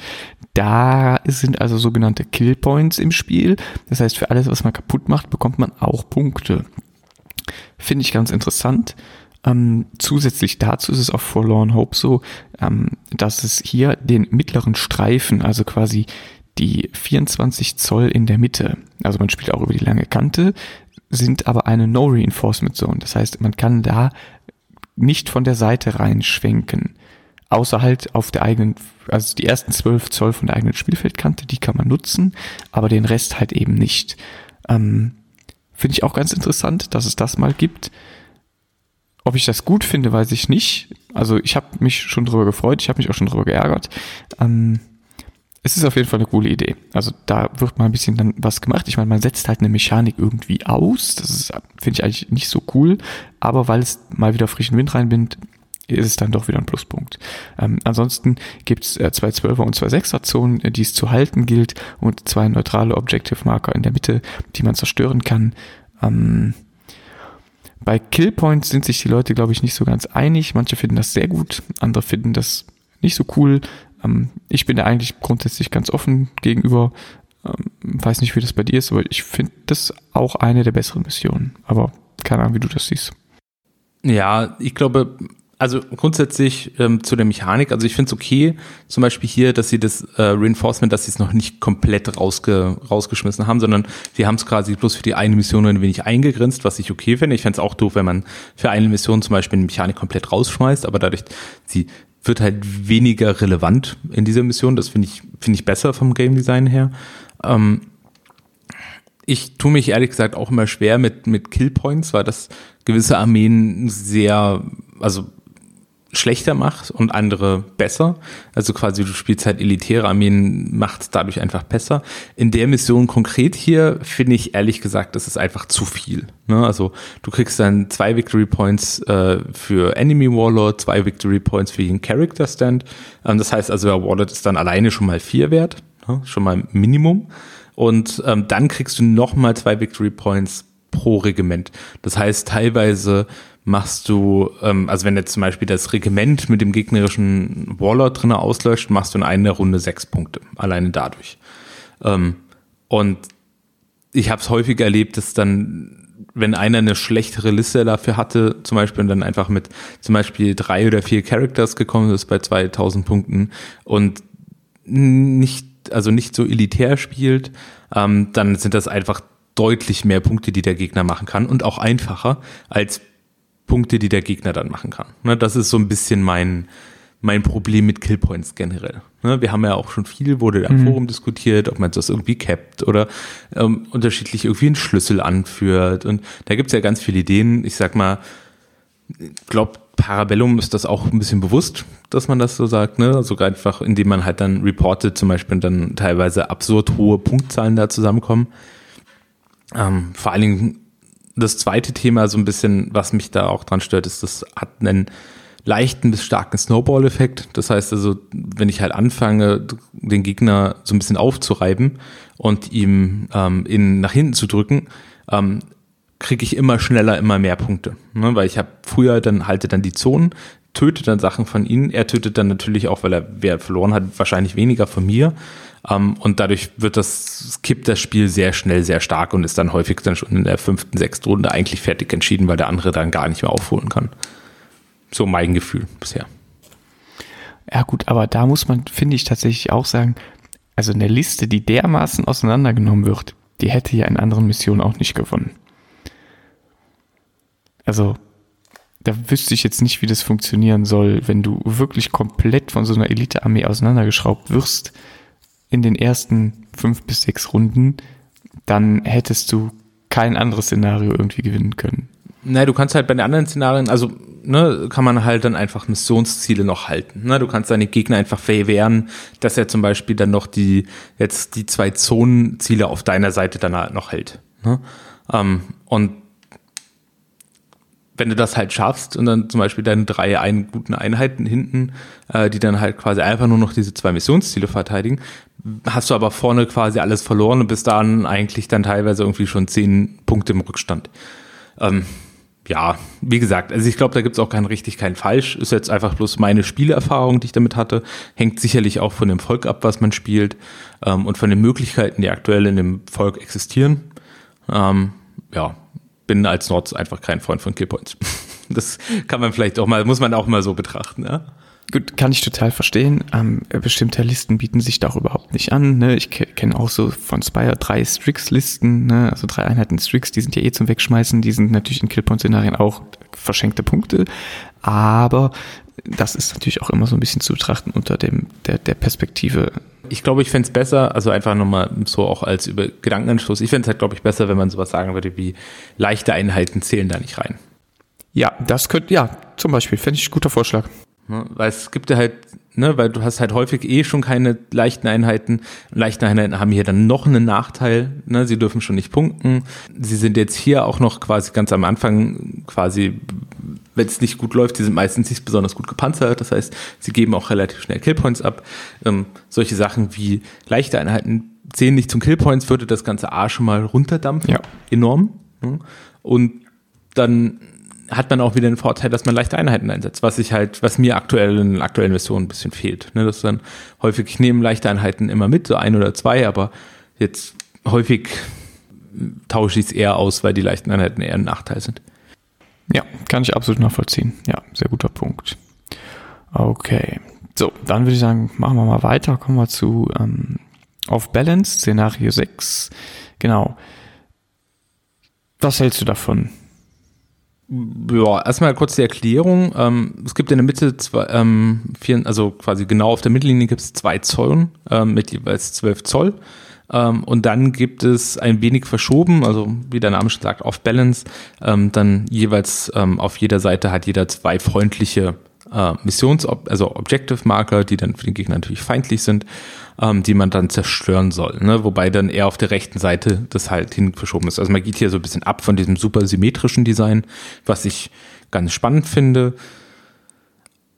Da sind also sogenannte Kill Points im Spiel. Das heißt, für alles, was man kaputt macht, bekommt man auch Punkte. Finde ich ganz interessant. Ähm, zusätzlich dazu ist es auf Forlorn Hope so, ähm, dass es hier den mittleren Streifen, also quasi die 24 Zoll in der Mitte, also man spielt auch über die lange Kante, sind aber eine No Reinforcement Zone. Das heißt, man kann da nicht von der Seite reinschwenken. Außer halt auf der eigenen, also die ersten 12 Zoll von der eigenen Spielfeldkante, die kann man nutzen, aber den Rest halt eben nicht. Ähm, finde ich auch ganz interessant, dass es das mal gibt. Ob ich das gut finde, weiß ich nicht. Also ich habe mich schon drüber gefreut, ich habe mich auch schon drüber geärgert. Ähm, es ist auf jeden Fall eine coole Idee. Also da wird mal ein bisschen dann was gemacht. Ich meine, man setzt halt eine Mechanik irgendwie aus. Das finde ich eigentlich nicht so cool. Aber weil es mal wieder frischen Wind reinbindet, ist es dann doch wieder ein Pluspunkt. Ähm, ansonsten gibt es äh, zwei 12er und zwei 6er Zonen, äh, die es zu halten gilt und zwei neutrale Objective Marker in der Mitte, die man zerstören kann. Ähm, bei Killpoints sind sich die Leute, glaube ich, nicht so ganz einig. Manche finden das sehr gut, andere finden das nicht so cool. Ähm, ich bin da eigentlich grundsätzlich ganz offen gegenüber. Ähm, weiß nicht, wie das bei dir ist, aber ich finde das auch eine der besseren Missionen. Aber keine Ahnung, wie du das siehst. Ja, ich glaube, also grundsätzlich ähm, zu der Mechanik, also ich finde es okay, zum Beispiel hier, dass sie das äh, Reinforcement, dass sie es noch nicht komplett rausge rausgeschmissen haben, sondern sie haben es quasi bloß für die eine Mission ein wenig eingegrenzt, was ich okay finde. Ich fände es auch doof, wenn man für eine Mission zum Beispiel eine Mechanik komplett rausschmeißt, aber dadurch, sie wird halt weniger relevant in dieser Mission. Das finde ich, finde ich besser vom Game Design her. Ähm, ich tue mich ehrlich gesagt auch immer schwer mit, mit Killpoints, weil das gewisse Armeen sehr, also schlechter macht und andere besser. Also quasi du spielst halt elitäre Armeen, macht dadurch einfach besser. In der Mission konkret hier finde ich ehrlich gesagt, das ist einfach zu viel. Ne? Also du kriegst dann zwei Victory Points äh, für Enemy Warlord, zwei Victory Points für jeden Character Stand. Ähm, das heißt also, der Warlord ist dann alleine schon mal vier wert, ne? schon mal Minimum. Und ähm, dann kriegst du noch mal zwei Victory Points pro Regiment. Das heißt, teilweise machst du, ähm, also wenn jetzt zum Beispiel das Regiment mit dem gegnerischen Warlord drinne auslöscht, machst du in einer Runde sechs Punkte, alleine dadurch. Ähm, und ich habe es häufig erlebt, dass dann wenn einer eine schlechtere Liste dafür hatte, zum Beispiel und dann einfach mit zum Beispiel drei oder vier Characters gekommen ist bei 2000 Punkten und nicht, also nicht so elitär spielt, ähm, dann sind das einfach deutlich mehr Punkte, die der Gegner machen kann und auch einfacher als Punkte, die der Gegner dann machen kann. Ne, das ist so ein bisschen mein, mein Problem mit Killpoints generell. Ne, wir haben ja auch schon viel, wurde im mhm. Forum diskutiert, ob man das irgendwie capped oder ähm, unterschiedlich irgendwie einen Schlüssel anführt. Und da gibt's ja ganz viele Ideen. Ich sag mal, glaube, Parabellum ist das auch ein bisschen bewusst, dass man das so sagt, ne? Sogar einfach, indem man halt dann reportet, zum Beispiel dann teilweise absurd hohe Punktzahlen da zusammenkommen. Ähm, vor allen Dingen das zweite Thema, so ein bisschen, was mich da auch dran stört, ist, das hat einen leichten bis starken Snowball-Effekt. Das heißt also, wenn ich halt anfange, den Gegner so ein bisschen aufzureiben und ihm ähm, in, nach hinten zu drücken, ähm, kriege ich immer schneller immer mehr Punkte. Ne? Weil ich habe früher dann halte dann die Zonen, töte dann Sachen von ihnen. Er tötet dann natürlich auch, weil er wer verloren hat, wahrscheinlich weniger von mir. Ähm, und dadurch wird das, kippt das Spiel sehr schnell, sehr stark und ist dann häufig dann schon in der fünften, sechsten Runde eigentlich fertig entschieden, weil der andere dann gar nicht mehr aufholen kann. So mein Gefühl bisher. Ja, gut, aber da muss man, finde ich, tatsächlich auch sagen, also eine Liste, die dermaßen auseinandergenommen wird, die hätte ja in anderen Missionen auch nicht gewonnen. Also, da wüsste ich jetzt nicht, wie das funktionieren soll, wenn du wirklich komplett von so einer Elite-Armee auseinandergeschraubt wirst in den ersten fünf bis sechs Runden, dann hättest du kein anderes Szenario irgendwie gewinnen können. Naja, du kannst halt bei den anderen Szenarien, also ne, kann man halt dann einfach Missionsziele noch halten. Ne? Du kannst deine Gegner einfach verwehren, dass er zum Beispiel dann noch die, jetzt die zwei Zonenziele auf deiner Seite dann halt noch hält. Ne? Ähm, und wenn du das halt schaffst und dann zum Beispiel deine drei ein, guten Einheiten hinten, äh, die dann halt quasi einfach nur noch diese zwei Missionsziele verteidigen, hast du aber vorne quasi alles verloren und bist dann eigentlich dann teilweise irgendwie schon zehn Punkte im Rückstand. Ähm, ja, wie gesagt, also ich glaube, da gibt's auch kein richtig, kein falsch. Ist jetzt einfach bloß meine Spielerfahrung, die ich damit hatte. Hängt sicherlich auch von dem Volk ab, was man spielt ähm, und von den Möglichkeiten, die aktuell in dem Volk existieren. Ähm, ja, bin als Nords einfach kein Freund von Killpoints. Das kann man vielleicht auch mal, muss man auch mal so betrachten, ja. Gut, kann ich total verstehen. Ähm, bestimmte Listen bieten sich da auch überhaupt nicht an. Ne? Ich kenne auch so von Spire drei Strix-Listen, ne? also drei Einheiten Strix, die sind ja eh zum Wegschmeißen, die sind natürlich in Killpoint-Szenarien auch verschenkte Punkte, aber das ist natürlich auch immer so ein bisschen zu betrachten unter dem der, der Perspektive. Ich glaube, ich fände es besser, also einfach nochmal so auch als über Gedankenanschluss, ich fände es halt, glaube ich, besser, wenn man sowas sagen würde wie leichte Einheiten zählen da nicht rein. Ja, das könnte, ja, zum Beispiel, fände ich ein guter Vorschlag. Ne? Weil es gibt ja halt, ne, weil du hast halt häufig eh schon keine leichten Einheiten. Leichte Einheiten haben hier dann noch einen Nachteil, ne? Sie dürfen schon nicht punkten. Sie sind jetzt hier auch noch quasi ganz am Anfang quasi, wenn es nicht gut läuft, die sind meistens nicht besonders gut gepanzert. Das heißt, sie geben auch relativ schnell Killpoints ab. Ähm, solche Sachen wie leichte Einheiten zählen nicht zum Killpoints, würde das ganze A schon mal runterdampfen. Ja. Enorm. Ne? Und dann hat man auch wieder den Vorteil, dass man leichte Einheiten einsetzt, was ich halt, was mir aktuell in aktuellen Versionen ein bisschen fehlt. Ne, das dann häufig, ich nehme leichte Einheiten immer mit, so ein oder zwei, aber jetzt häufig tausche ich es eher aus, weil die leichten Einheiten eher ein Nachteil sind. Ja, kann ich absolut nachvollziehen. Ja, sehr guter Punkt. Okay. So, dann würde ich sagen, machen wir mal weiter. Kommen wir zu ähm, Off Balance, Szenario 6. Genau. Was hältst du davon? Ja, erstmal kurz die Erklärung. Ähm, es gibt in der Mitte zwei, ähm, vier, also quasi genau auf der Mittellinie gibt es zwei Zollen ähm, mit jeweils zwölf Zoll. Ähm, und dann gibt es ein wenig verschoben, also wie der Name schon sagt, off balance. Ähm, dann jeweils ähm, auf jeder Seite hat jeder zwei freundliche äh, Missions-, also Objective Marker, die dann für den Gegner natürlich feindlich sind ähm, die man dann zerstören soll. Ne? Wobei dann eher auf der rechten Seite das halt hin verschoben ist. Also man geht hier so ein bisschen ab von diesem super symmetrischen Design, was ich ganz spannend finde.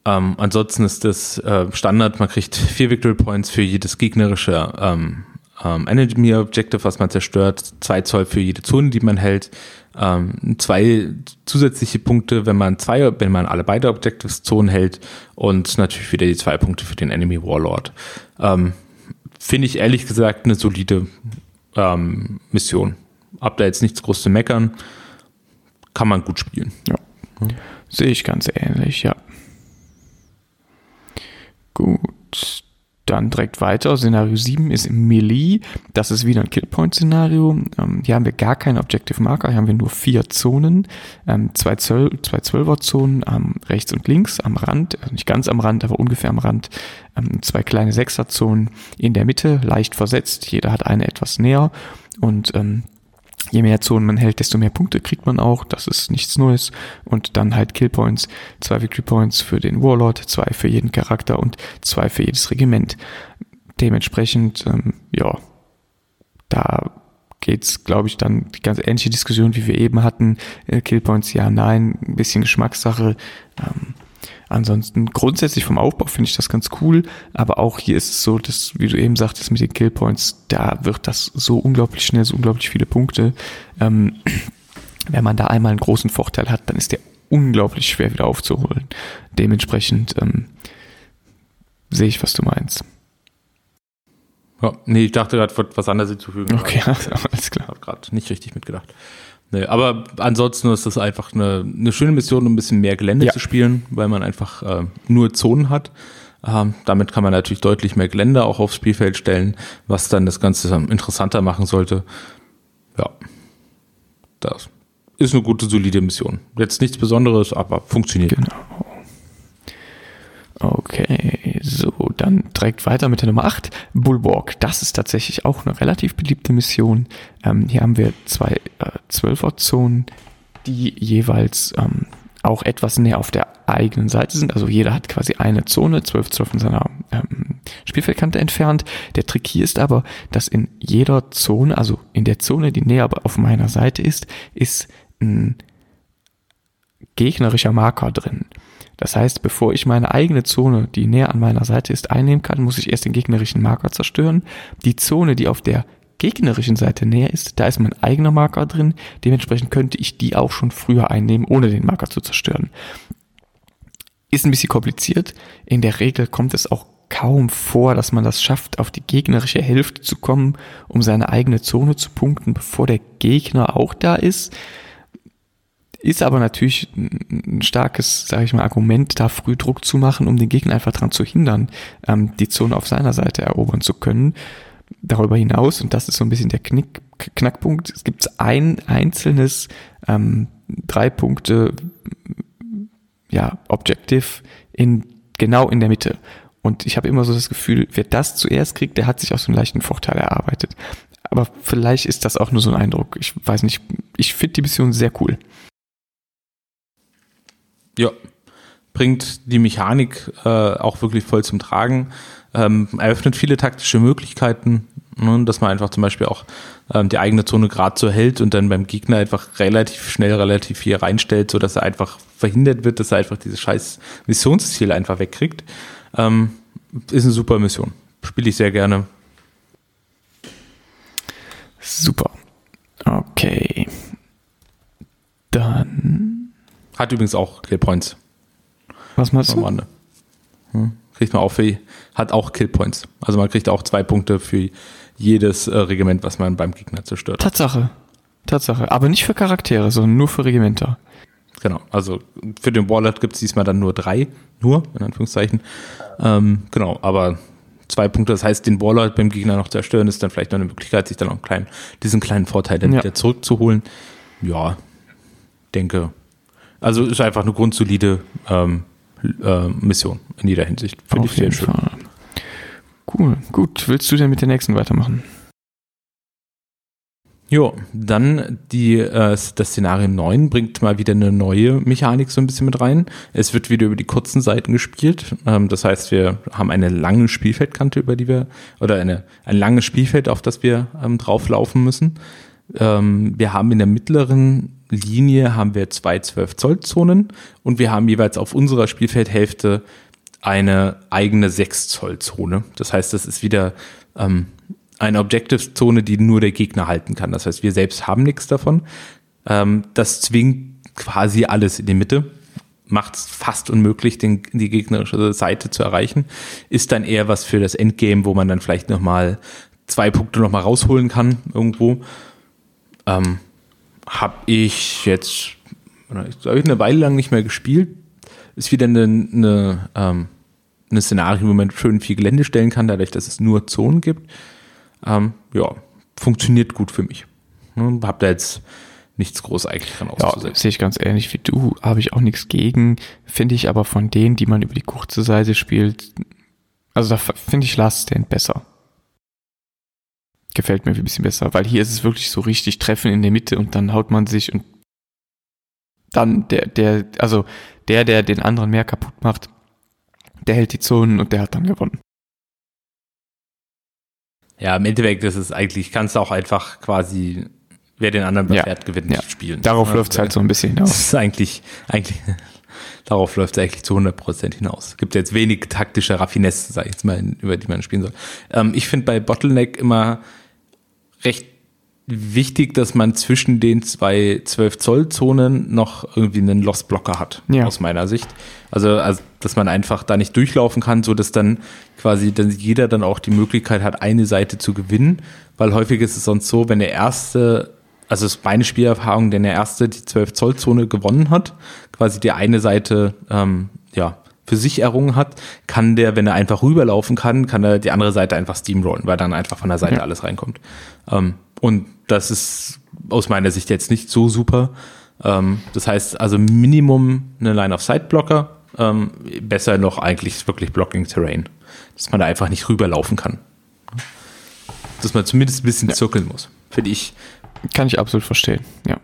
Ähm, ansonsten ist das äh, Standard, man kriegt vier Victory Points für jedes gegnerische ähm, ähm, Enemy Objective, was man zerstört, zwei Zoll für jede Zone, die man hält, ähm, zwei zusätzliche Punkte, wenn man zwei, wenn man alle beide Objectives Zonen hält und natürlich wieder die zwei Punkte für den Enemy Warlord. Ähm, finde ich ehrlich gesagt eine solide ähm, Mission. hab da jetzt nichts groß zu meckern. Kann man gut spielen. Ja. Sehe ich ganz ähnlich, ja. Gut. Dann direkt weiter. Szenario 7 ist Melee. Das ist wieder ein Killpoint-Szenario. Ähm, hier haben wir gar keine Objective Marker. Hier haben wir nur vier Zonen. Ähm, zwei, Zöl zwei Zwölfer-Zonen ähm, rechts und links am Rand. Also nicht ganz am Rand, aber ungefähr am Rand. Ähm, zwei kleine Sechser-Zonen in der Mitte, leicht versetzt. Jeder hat eine etwas näher. Und ähm, je mehr Zonen man hält, desto mehr Punkte kriegt man auch. Das ist nichts Neues. Und dann halt Killpoints. Zwei Victory Points für den Warlord, zwei für jeden Charakter und zwei für jedes Regiment. Dementsprechend, ähm, ja, da geht's, glaube ich, dann die ganz ähnliche Diskussion, wie wir eben hatten. Äh, Killpoints, ja, nein, ein bisschen Geschmackssache. Ähm, Ansonsten grundsätzlich vom Aufbau finde ich das ganz cool, aber auch hier ist es so, dass, wie du eben sagtest, mit den Killpoints, da wird das so unglaublich schnell, so unglaublich viele Punkte. Ähm, wenn man da einmal einen großen Vorteil hat, dann ist der unglaublich schwer wieder aufzuholen. Dementsprechend ähm, sehe ich, was du meinst. Ja, nee, ich dachte gerade, was anderes hinzufügen. Okay, alles klar. Ich habe gerade nicht richtig mitgedacht. Nee, aber ansonsten ist das einfach eine, eine schöne Mission, um ein bisschen mehr Gelände ja. zu spielen, weil man einfach äh, nur Zonen hat. Ähm, damit kann man natürlich deutlich mehr Gelände auch aufs Spielfeld stellen, was dann das Ganze interessanter machen sollte. Ja, das ist eine gute, solide Mission. Jetzt nichts Besonderes, aber funktioniert. Genau. Okay, dann direkt weiter mit der Nummer 8, Bulwark. Das ist tatsächlich auch eine relativ beliebte Mission. Ähm, hier haben wir zwei äh, Zwölfer-Zonen, die jeweils ähm, auch etwas näher auf der eigenen Seite sind. Also jeder hat quasi eine Zone, zwölf Zoll von seiner ähm, Spielfeldkante entfernt. Der Trick hier ist aber, dass in jeder Zone, also in der Zone, die näher auf meiner Seite ist, ist ein gegnerischer Marker drin. Das heißt, bevor ich meine eigene Zone, die näher an meiner Seite ist, einnehmen kann, muss ich erst den gegnerischen Marker zerstören. Die Zone, die auf der gegnerischen Seite näher ist, da ist mein eigener Marker drin. Dementsprechend könnte ich die auch schon früher einnehmen, ohne den Marker zu zerstören. Ist ein bisschen kompliziert. In der Regel kommt es auch kaum vor, dass man das schafft, auf die gegnerische Hälfte zu kommen, um seine eigene Zone zu punkten, bevor der Gegner auch da ist. Ist aber natürlich ein starkes, sage ich mal, Argument, da früh Druck zu machen, um den Gegner einfach daran zu hindern, ähm, die Zone auf seiner Seite erobern zu können. Darüber hinaus, und das ist so ein bisschen der Knick, Knackpunkt, es gibt ein einzelnes ähm, drei Punkte ja, Objective in genau in der Mitte. Und ich habe immer so das Gefühl, wer das zuerst kriegt, der hat sich auch so einen leichten Vorteil erarbeitet. Aber vielleicht ist das auch nur so ein Eindruck. Ich weiß nicht. Ich finde die Mission sehr cool. Ja, bringt die Mechanik äh, auch wirklich voll zum Tragen, ähm, eröffnet viele taktische Möglichkeiten, ne, dass man einfach zum Beispiel auch ähm, die eigene Zone gerade so hält und dann beim Gegner einfach relativ schnell relativ viel reinstellt, sodass er einfach verhindert wird, dass er einfach dieses scheiß Missionsziel einfach wegkriegt. Ähm, ist eine super Mission. Spiele ich sehr gerne. Super. Okay. Dann hat übrigens auch Killpoints. Was meinst du? Hm. Kriegt man auch für, hat auch Killpoints. Also man kriegt auch zwei Punkte für jedes äh, Regiment, was man beim Gegner zerstört. Tatsache. Tatsache. Aber nicht für Charaktere, sondern nur für Regimenter. Genau. Also für den Warlord gibt es diesmal dann nur drei. Nur, in Anführungszeichen. Ähm, genau. Aber zwei Punkte. Das heißt, den Warlord beim Gegner noch zerstören, ist dann vielleicht noch eine Möglichkeit, sich dann auch einen kleinen, diesen kleinen Vorteil dann ja. wieder zurückzuholen. Ja, denke, also ist einfach eine grundsolide ähm, äh, Mission in jeder Hinsicht. Finde ich sehr schön. Fall. Cool, gut. Willst du denn mit der nächsten weitermachen? Jo, dann die, äh, das Szenario 9 bringt mal wieder eine neue Mechanik so ein bisschen mit rein. Es wird wieder über die kurzen Seiten gespielt. Ähm, das heißt, wir haben eine lange Spielfeldkante, über die wir, oder eine, ein langes Spielfeld, auf das wir ähm, drauflaufen müssen. Ähm, wir haben in der mittleren Linie haben wir zwei 12 Zoll Zonen und wir haben jeweils auf unserer Spielfeldhälfte eine eigene 6 Zoll Zone. Das heißt, das ist wieder ähm, eine Objective Zone, die nur der Gegner halten kann. Das heißt, wir selbst haben nichts davon. Ähm, das zwingt quasi alles in die Mitte, macht es fast unmöglich, den, die gegnerische Seite zu erreichen. Ist dann eher was für das Endgame, wo man dann vielleicht nochmal zwei Punkte nochmal rausholen kann irgendwo Ähm, habe ich jetzt habe ich eine Weile lang nicht mehr gespielt. Ist wieder eine, eine, ähm, eine Szenario, wo man schön viel Gelände stellen kann, dadurch, dass es nur Zonen gibt. Ähm, ja, funktioniert gut für mich. Ne, hab da jetzt nichts groß eigentlich dran auszusetzen. Ja, sehe ich ganz ähnlich wie du, habe ich auch nichts gegen, finde ich aber von denen, die man über die kurze Seite spielt, also da finde ich Last Stand besser. Gefällt mir ein bisschen besser, weil hier ist es wirklich so richtig Treffen in der Mitte und dann haut man sich und dann der, der, also der, der den anderen mehr kaputt macht, der hält die Zonen und der hat dann gewonnen. Ja, im Endeffekt ist es eigentlich, kannst du auch einfach quasi, wer den anderen befährt, ja, gewinnt, ja. spielen. Darauf läuft es halt so ein bisschen hinaus. Das ist eigentlich, eigentlich, darauf läuft es eigentlich zu 100% hinaus. Gibt jetzt wenig taktische Raffinesse, sag ich jetzt mal, über die man spielen soll. Ähm, ich finde bei Bottleneck immer recht wichtig, dass man zwischen den zwei 12-Zoll-Zonen noch irgendwie einen Lost-Blocker hat, ja. aus meiner Sicht. Also, also, dass man einfach da nicht durchlaufen kann, so dass dann quasi dann jeder dann auch die Möglichkeit hat, eine Seite zu gewinnen, weil häufig ist es sonst so, wenn der erste, also es ist meine Spielerfahrung, denn der erste die 12-Zoll-Zone gewonnen hat, quasi die eine Seite, ähm, ja, für sich errungen hat, kann der, wenn er einfach rüberlaufen kann, kann er die andere Seite einfach steamrollen, weil dann einfach von der Seite ja. alles reinkommt. Ähm, und das ist aus meiner Sicht jetzt nicht so super. Ähm, das heißt also Minimum eine Line-of-Sight-Blocker, ähm, besser noch eigentlich wirklich Blocking Terrain, dass man da einfach nicht rüberlaufen kann. Dass man zumindest ein bisschen ja. zirkeln muss, finde ich. Kann ich absolut verstehen, ja.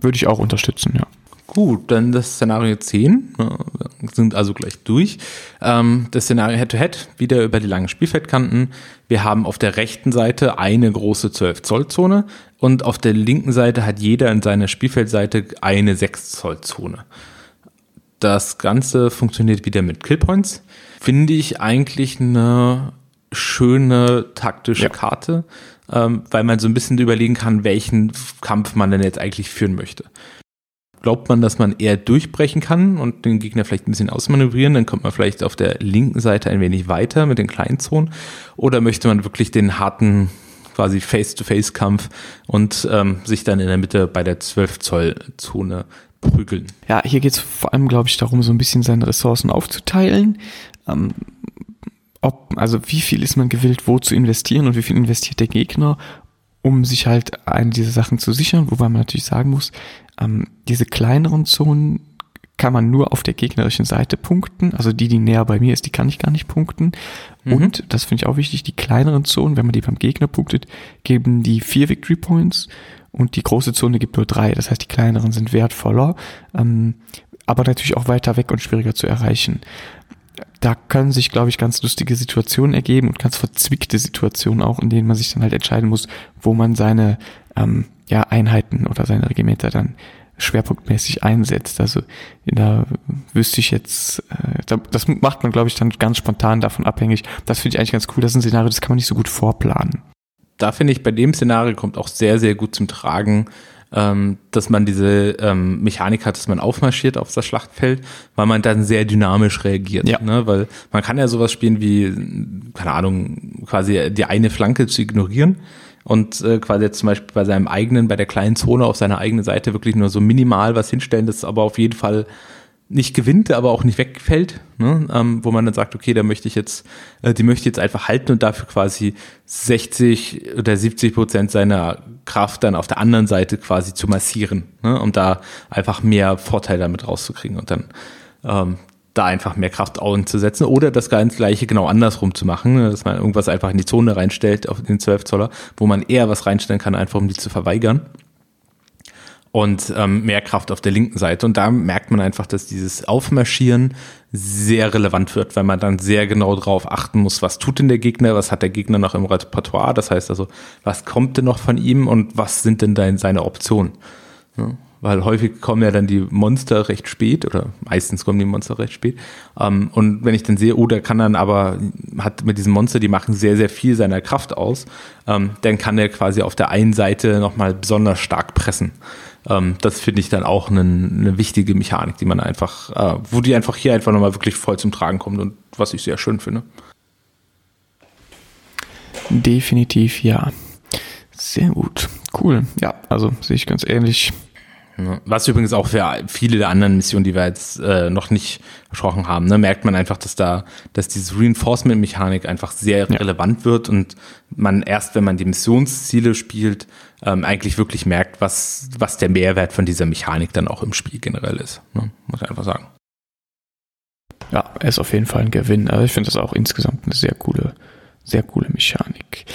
Würde ich auch unterstützen, ja. Gut, dann das Szenario 10. Wir sind also gleich durch. Ähm, das Szenario Head-to-Head, -Head, wieder über die langen Spielfeldkanten. Wir haben auf der rechten Seite eine große 12-Zoll-Zone und auf der linken Seite hat jeder in seiner Spielfeldseite eine 6-Zoll-Zone. Das Ganze funktioniert wieder mit Killpoints. Finde ich eigentlich eine schöne taktische ja. Karte, ähm, weil man so ein bisschen überlegen kann, welchen Kampf man denn jetzt eigentlich führen möchte glaubt man, dass man eher durchbrechen kann und den Gegner vielleicht ein bisschen ausmanövrieren, dann kommt man vielleicht auf der linken Seite ein wenig weiter mit den kleinen Zonen. Oder möchte man wirklich den harten quasi Face-to-Face-Kampf und ähm, sich dann in der Mitte bei der 12-Zoll-Zone prügeln. Ja, hier geht es vor allem, glaube ich, darum, so ein bisschen seine Ressourcen aufzuteilen. Ähm, ob, also wie viel ist man gewillt, wo zu investieren und wie viel investiert der Gegner um sich halt eine dieser Sachen zu sichern, wobei man natürlich sagen muss, ähm, diese kleineren Zonen kann man nur auf der gegnerischen Seite punkten. Also die, die näher bei mir ist, die kann ich gar nicht punkten. Mhm. Und, das finde ich auch wichtig, die kleineren Zonen, wenn man die beim Gegner punktet, geben die vier Victory Points und die große Zone gibt nur drei. Das heißt, die kleineren sind wertvoller, ähm, aber natürlich auch weiter weg und schwieriger zu erreichen da können sich, glaube ich, ganz lustige Situationen ergeben und ganz verzwickte Situationen auch, in denen man sich dann halt entscheiden muss, wo man seine ähm, ja, Einheiten oder seine Regimenter dann schwerpunktmäßig einsetzt. Also da wüsste ich jetzt, äh, das macht man, glaube ich, dann ganz spontan davon abhängig. Das finde ich eigentlich ganz cool. Das ist ein Szenario, das kann man nicht so gut vorplanen. Da finde ich, bei dem Szenario kommt auch sehr, sehr gut zum Tragen, ähm, dass man diese ähm, Mechanik hat, dass man aufmarschiert auf das Schlachtfeld, weil man dann sehr dynamisch reagiert. Ja. Ne? Weil man kann ja sowas spielen wie, keine Ahnung, quasi die eine Flanke zu ignorieren und äh, quasi jetzt zum Beispiel bei seinem eigenen, bei der kleinen Zone auf seiner eigenen Seite wirklich nur so minimal was hinstellen, das aber auf jeden Fall nicht gewinnt, aber auch nicht wegfällt, ne? ähm, wo man dann sagt, okay, da möchte ich jetzt, äh, die möchte ich jetzt einfach halten und dafür quasi 60 oder 70 Prozent seiner Kraft dann auf der anderen Seite quasi zu massieren, ne? um da einfach mehr Vorteil damit rauszukriegen und dann ähm, da einfach mehr Kraft einzusetzen oder das ganz gleiche genau andersrum zu machen, ne? dass man irgendwas einfach in die Zone reinstellt auf den 12 Zoller, wo man eher was reinstellen kann, einfach um die zu verweigern und ähm, mehr Kraft auf der linken Seite. Und da merkt man einfach, dass dieses Aufmarschieren sehr relevant wird, weil man dann sehr genau darauf achten muss, was tut denn der Gegner, was hat der Gegner noch im Repertoire, das heißt also, was kommt denn noch von ihm und was sind denn seine Optionen. Ja, weil häufig kommen ja dann die Monster recht spät oder meistens kommen die Monster recht spät. Ähm, und wenn ich dann sehe, oh, der kann dann aber, hat mit diesem Monster, die machen sehr, sehr viel seiner Kraft aus, ähm, dann kann er quasi auf der einen Seite nochmal besonders stark pressen. Ähm, das finde ich dann auch eine, eine, wichtige Mechanik, die man einfach, äh, wo die einfach hier einfach nochmal wirklich voll zum Tragen kommt und was ich sehr schön finde. Definitiv ja. Sehr gut. Cool. Ja, also sehe ich ganz ähnlich. Was übrigens auch für viele der anderen Missionen, die wir jetzt äh, noch nicht besprochen haben, ne, merkt man einfach, dass da, dass diese Reinforcement-Mechanik einfach sehr ja. relevant wird und man erst, wenn man die Missionsziele spielt, ähm, eigentlich wirklich merkt, was, was der Mehrwert von dieser Mechanik dann auch im Spiel generell ist. Ne, muss ich einfach sagen. Ja, er ist auf jeden Fall ein Gewinn. Also ich finde das auch insgesamt eine sehr coole, sehr coole Mechanik.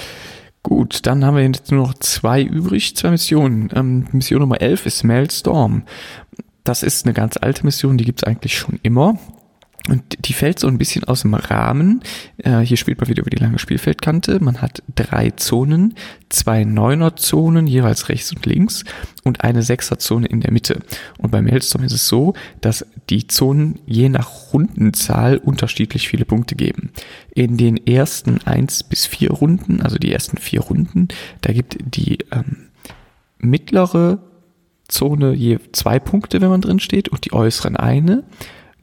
Gut, dann haben wir jetzt nur noch zwei übrig, zwei Missionen. Ähm, Mission Nummer 11 ist Maelstorm. Das ist eine ganz alte Mission, die gibt es eigentlich schon immer. Und die fällt so ein bisschen aus dem Rahmen. Äh, hier spielt man wieder über die lange Spielfeldkante. Man hat drei Zonen, zwei Neuner-Zonen, jeweils rechts und links, und eine Sechser-Zone in der Mitte. Und beim Maelstrom ist es so, dass die Zonen je nach Rundenzahl unterschiedlich viele Punkte geben. In den ersten eins bis vier Runden, also die ersten vier Runden, da gibt die ähm, mittlere Zone je zwei Punkte, wenn man drin steht, und die äußeren eine.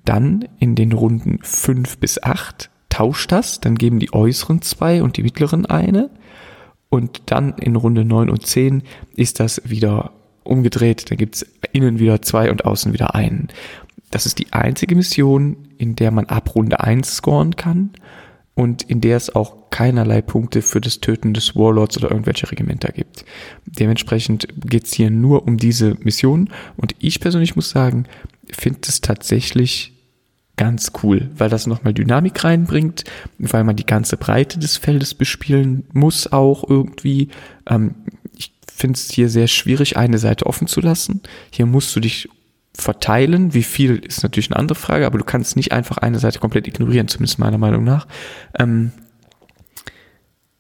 Dann in den Runden 5 bis 8 tauscht das, dann geben die äußeren zwei und die mittleren eine. Und dann in Runde 9 und 10 ist das wieder umgedreht. Da gibt's innen wieder zwei und außen wieder einen. Das ist die einzige Mission, in der man ab Runde 1 scoren kann und in der es auch keinerlei Punkte für das Töten des Warlords oder irgendwelche Regimenter gibt. Dementsprechend geht's hier nur um diese Mission und ich persönlich muss sagen, finde es tatsächlich ganz cool, weil das nochmal Dynamik reinbringt, weil man die ganze Breite des Feldes bespielen muss auch irgendwie. Ähm, ich finde es hier sehr schwierig, eine Seite offen zu lassen. Hier musst du dich verteilen. Wie viel ist natürlich eine andere Frage, aber du kannst nicht einfach eine Seite komplett ignorieren, zumindest meiner Meinung nach. Ähm,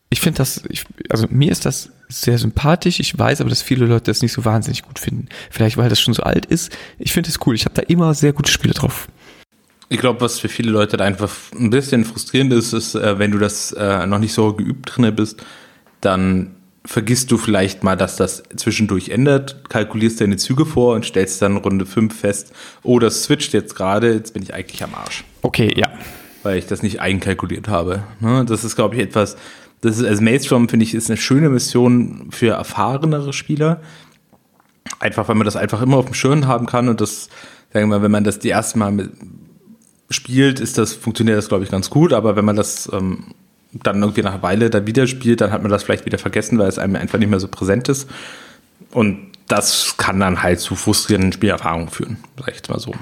ich finde das, ich, also mir ist das sehr sympathisch. Ich weiß aber, dass viele Leute das nicht so wahnsinnig gut finden. Vielleicht, weil das schon so alt ist. Ich finde es cool. Ich habe da immer sehr gute Spiele drauf. Ich glaube, was für viele Leute da einfach ein bisschen frustrierend ist, ist, äh, wenn du das äh, noch nicht so geübt drin bist, dann vergisst du vielleicht mal, dass das zwischendurch ändert, kalkulierst deine Züge vor und stellst dann Runde 5 fest, oh, das switcht jetzt gerade, jetzt bin ich eigentlich am Arsch. Okay, ja. Weil ich das nicht einkalkuliert habe. Ne? Das ist, glaube ich, etwas, das ist, als Maelstrom, finde ich, ist eine schöne Mission für erfahrenere Spieler. Einfach, weil man das einfach immer auf dem Schirm haben kann und das, sagen wir mal, wenn man das die erste Mal mit, spielt, ist das, funktioniert das, glaube ich, ganz gut, aber wenn man das ähm, dann irgendwie nach einer Weile da wieder spielt, dann hat man das vielleicht wieder vergessen, weil es einem einfach nicht mehr so präsent ist. Und das kann dann halt zu frustrierenden Spielerfahrungen führen, sag ich jetzt mal so.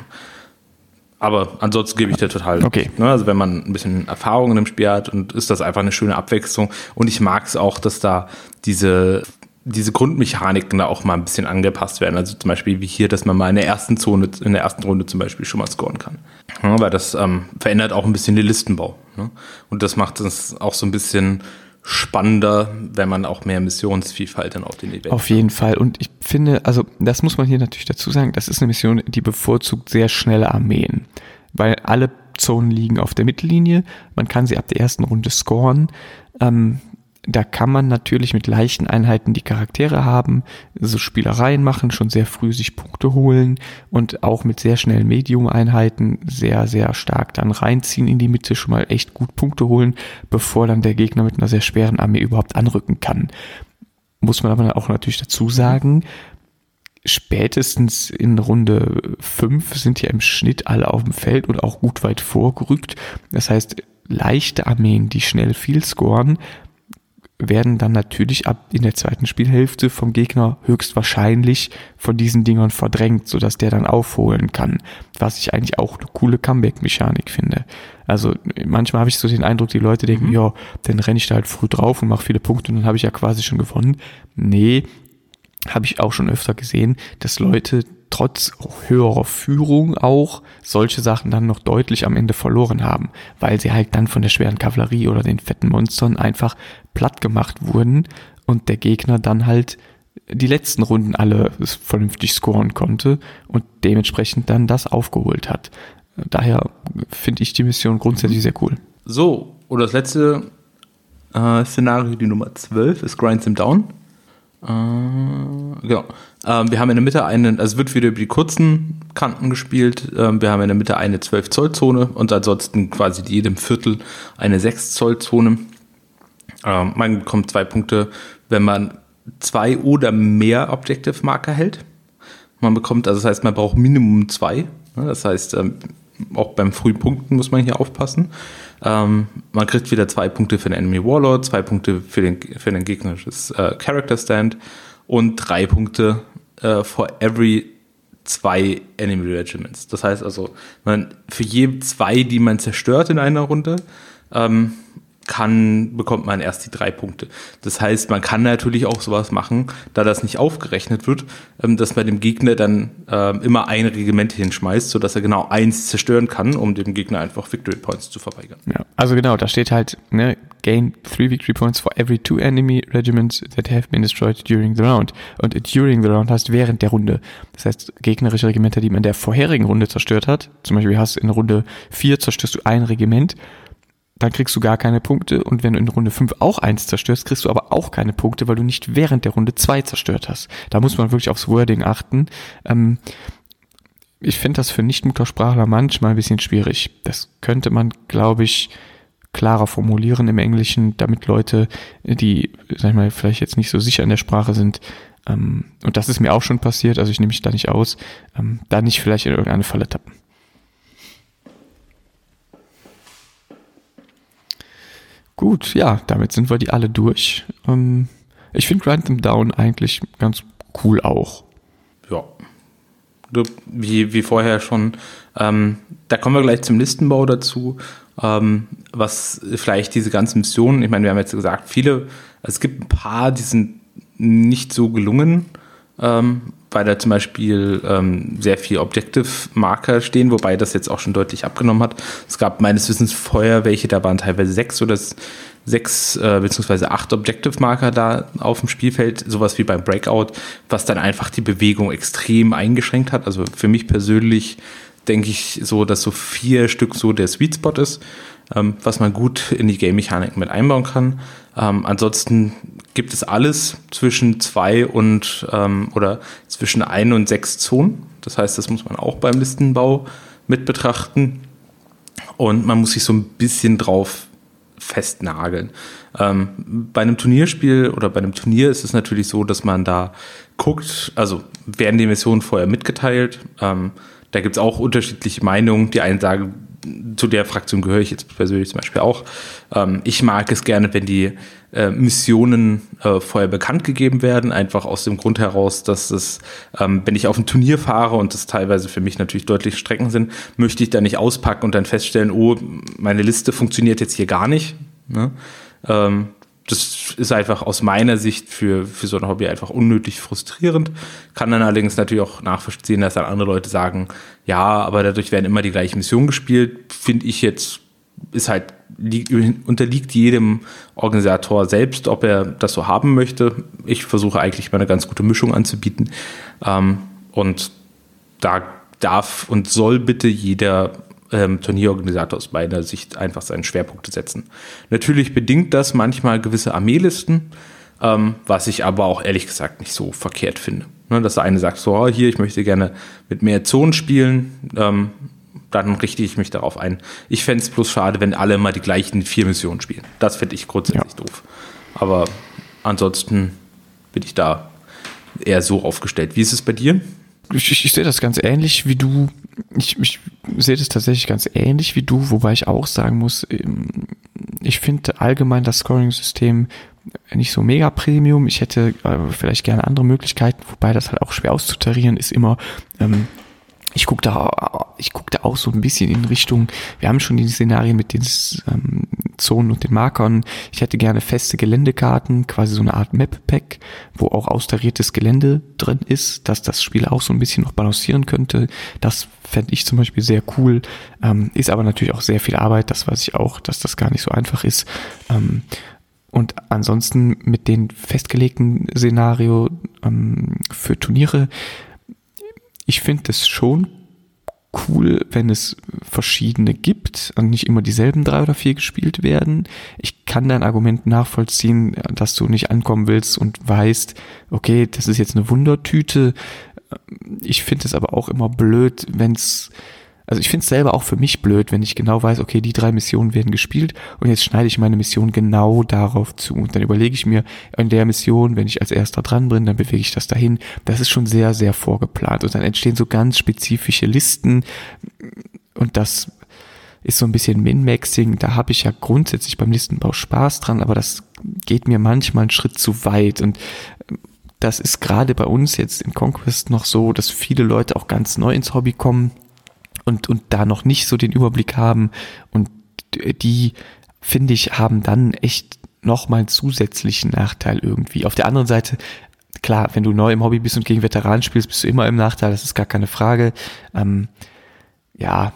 Aber ansonsten gebe ich dir total. Okay. Ne? Also wenn man ein bisschen Erfahrung in dem Spiel hat und ist das einfach eine schöne Abwechslung. Und ich mag es auch, dass da diese diese Grundmechaniken da auch mal ein bisschen angepasst werden. Also zum Beispiel wie hier, dass man mal in der ersten Zone, in der ersten Runde zum Beispiel schon mal scoren kann. Ja, weil das ähm, verändert auch ein bisschen den Listenbau. Ne? Und das macht es auch so ein bisschen spannender, wenn man auch mehr Missionsvielfalt dann auf den Event Auf jeden Fall. Und ich finde, also das muss man hier natürlich dazu sagen, das ist eine Mission, die bevorzugt sehr schnelle Armeen. Weil alle Zonen liegen auf der Mittellinie. Man kann sie ab der ersten Runde scoren. Ähm, da kann man natürlich mit leichten Einheiten die Charaktere haben, so Spielereien machen, schon sehr früh sich Punkte holen und auch mit sehr schnellen Medium-Einheiten sehr, sehr stark dann reinziehen in die Mitte, schon mal echt gut Punkte holen, bevor dann der Gegner mit einer sehr schweren Armee überhaupt anrücken kann. Muss man aber auch natürlich dazu sagen, spätestens in Runde 5 sind ja im Schnitt alle auf dem Feld und auch gut weit vorgerückt. Das heißt, leichte Armeen, die schnell viel scoren, werden dann natürlich ab in der zweiten Spielhälfte vom Gegner höchstwahrscheinlich von diesen Dingern verdrängt, sodass der dann aufholen kann. Was ich eigentlich auch eine coole Comeback-Mechanik finde. Also manchmal habe ich so den Eindruck, die Leute denken, mhm. ja, dann renne ich da halt früh drauf und mache viele Punkte und dann habe ich ja quasi schon gewonnen. Nee, habe ich auch schon öfter gesehen, dass Leute trotz höherer Führung auch solche Sachen dann noch deutlich am Ende verloren haben, weil sie halt dann von der schweren Kavallerie oder den fetten Monstern einfach platt gemacht wurden und der Gegner dann halt die letzten Runden alle vernünftig scoren konnte und dementsprechend dann das aufgeholt hat. Daher finde ich die Mission grundsätzlich sehr cool. So, oder das letzte äh, Szenario, die Nummer 12, ist Grind Them Down. Äh, genau. Ähm, wir haben in der Mitte einen, also es wird wieder über die kurzen Kanten gespielt. Ähm, wir haben in der Mitte eine 12 Zoll Zone und ansonsten quasi jedem Viertel eine 6 Zoll Zone. Ähm, man bekommt zwei Punkte, wenn man zwei oder mehr Objective Marker hält. Man bekommt, also das heißt, man braucht Minimum zwei. Das heißt, ähm, auch beim frühen Punkten muss man hier aufpassen. Ähm, man kriegt wieder zwei Punkte für den Enemy Warlord, zwei Punkte für den, für den gegnerisches äh, Character Stand und drei Punkte äh, for every zwei Enemy Regiments. Das heißt also, man, für je zwei, die man zerstört in einer Runde, ähm, kann, bekommt man erst die drei Punkte. Das heißt, man kann natürlich auch sowas machen, da das nicht aufgerechnet wird, ähm, dass man dem Gegner dann ähm, immer ein Regiment hinschmeißt, sodass er genau eins zerstören kann, um dem Gegner einfach Victory Points zu verweigern. Ja, also genau, da steht halt, ne, gain three victory points for every two enemy regiments that have been destroyed during the round. Und during the round heißt während der Runde. Das heißt, gegnerische Regimenter, die man in der vorherigen Runde zerstört hat, zum Beispiel hast in Runde vier zerstörst du ein Regiment, dann kriegst du gar keine Punkte. Und wenn du in Runde 5 auch eins zerstörst, kriegst du aber auch keine Punkte, weil du nicht während der Runde zwei zerstört hast. Da muss man wirklich aufs Wording achten. Ähm, ich finde das für Nicht-Muttersprachler manchmal ein bisschen schwierig. Das könnte man, glaube ich, klarer formulieren im Englischen, damit Leute, die, sag ich mal, vielleicht jetzt nicht so sicher in der Sprache sind, ähm, und das ist mir auch schon passiert, also ich nehme mich da nicht aus, ähm, da nicht vielleicht in irgendeine Falle tappen. Gut, ja, damit sind wir die alle durch. Ähm, ich finde Grind Them Down eigentlich ganz cool auch. Ja. Wie, wie vorher schon. Ähm, da kommen wir gleich zum Listenbau dazu. Ähm, was vielleicht diese ganzen Missionen, ich meine, wir haben jetzt gesagt, viele, es gibt ein paar, die sind nicht so gelungen, ähm, weil da zum Beispiel ähm, sehr viel Objective-Marker stehen, wobei das jetzt auch schon deutlich abgenommen hat. Es gab meines Wissens vorher welche, da waren teilweise sechs oder sechs äh, beziehungsweise acht Objective-Marker da auf dem Spielfeld, sowas wie beim Breakout, was dann einfach die Bewegung extrem eingeschränkt hat. Also für mich persönlich denke ich so, dass so vier Stück so der Sweet Spot ist, ähm, was man gut in die Game-Mechanik mit einbauen kann. Ähm, ansonsten gibt es alles zwischen zwei und ähm, oder zwischen ein und sechs Zonen. Das heißt, das muss man auch beim Listenbau mit betrachten. Und man muss sich so ein bisschen drauf festnageln. Ähm, bei einem Turnierspiel oder bei einem Turnier ist es natürlich so, dass man da guckt, also werden die Missionen vorher mitgeteilt. Ähm, da gibt es auch unterschiedliche Meinungen. Die einen sagen, zu der Fraktion gehöre ich jetzt persönlich zum Beispiel auch. Ähm, ich mag es gerne, wenn die äh, Missionen äh, vorher bekannt gegeben werden, einfach aus dem Grund heraus, dass es, ähm, wenn ich auf ein Turnier fahre und das teilweise für mich natürlich deutlich Strecken sind, möchte ich da nicht auspacken und dann feststellen, oh, meine Liste funktioniert jetzt hier gar nicht. Ne? Ähm, das ist einfach aus meiner Sicht für, für so ein Hobby einfach unnötig frustrierend. Kann dann allerdings natürlich auch nachvollziehen, dass dann andere Leute sagen, ja, aber dadurch werden immer die gleichen Missionen gespielt. Finde ich jetzt, ist halt, liegt, unterliegt jedem Organisator selbst, ob er das so haben möchte. Ich versuche eigentlich mal eine ganz gute Mischung anzubieten. Ähm, und da darf und soll bitte jeder ähm, Turnierorganisator aus meiner Sicht einfach seine Schwerpunkte setzen. Natürlich bedingt das manchmal gewisse Armeelisten, ähm, was ich aber auch ehrlich gesagt nicht so verkehrt finde. Ne, dass der eine sagt, so oh, hier, ich möchte gerne mit mehr Zonen spielen, ähm, dann richte ich mich darauf ein. Ich fände es bloß schade, wenn alle mal die gleichen vier Missionen spielen. Das finde ich grundsätzlich ja. doof. Aber ansonsten bin ich da eher so aufgestellt. Wie ist es bei dir? Ich, ich, ich sehe das ganz ähnlich wie du. Ich, ich sehe das tatsächlich ganz ähnlich wie du, wobei ich auch sagen muss, ähm, ich finde allgemein das Scoring-System nicht so mega Premium. Ich hätte äh, vielleicht gerne andere Möglichkeiten, wobei das halt auch schwer auszutarieren ist immer. Ähm, ich gucke da, ich guck da auch so ein bisschen in Richtung, wir haben schon die Szenarien mit den ähm, Zonen und den Markern. Ich hätte gerne feste Geländekarten, quasi so eine Art Map-Pack, wo auch austariertes Gelände drin ist, dass das Spiel auch so ein bisschen noch balancieren könnte. Das fände ich zum Beispiel sehr cool. Ähm, ist aber natürlich auch sehr viel Arbeit, das weiß ich auch, dass das gar nicht so einfach ist. Ähm, und ansonsten mit den festgelegten Szenario ähm, für Turniere ich finde es schon cool, wenn es verschiedene gibt und nicht immer dieselben drei oder vier gespielt werden. Ich kann dein Argument nachvollziehen, dass du nicht ankommen willst und weißt, okay, das ist jetzt eine Wundertüte. Ich finde es aber auch immer blöd, wenn es Also ich finde es selber auch für mich blöd, wenn ich genau weiß, okay, die drei Missionen werden gespielt und jetzt schneide ich meine Mission genau darauf zu. Und dann überlege ich mir in der Mission, wenn ich als erster dran bin, dann bewege ich das dahin. Das ist schon sehr, sehr vorgeplant. Und dann entstehen so ganz spezifische Listen und das ist so ein bisschen Min-Maxing. Da habe ich ja grundsätzlich beim Listenbau Spaß dran, aber das geht mir manchmal einen Schritt zu weit. Und das ist gerade bei uns jetzt in Conquest noch so, dass viele Leute auch ganz neu ins Hobby kommen und, und da noch nicht so den Überblick haben und die, finde ich, haben dann echt nochmal einen zusätzlichen Nachteil irgendwie. Auf der anderen Seite, klar, wenn du neu im Hobby bist und gegen Veteranen spielst, bist du immer im Nachteil, das ist gar keine Frage. Ähm, ja,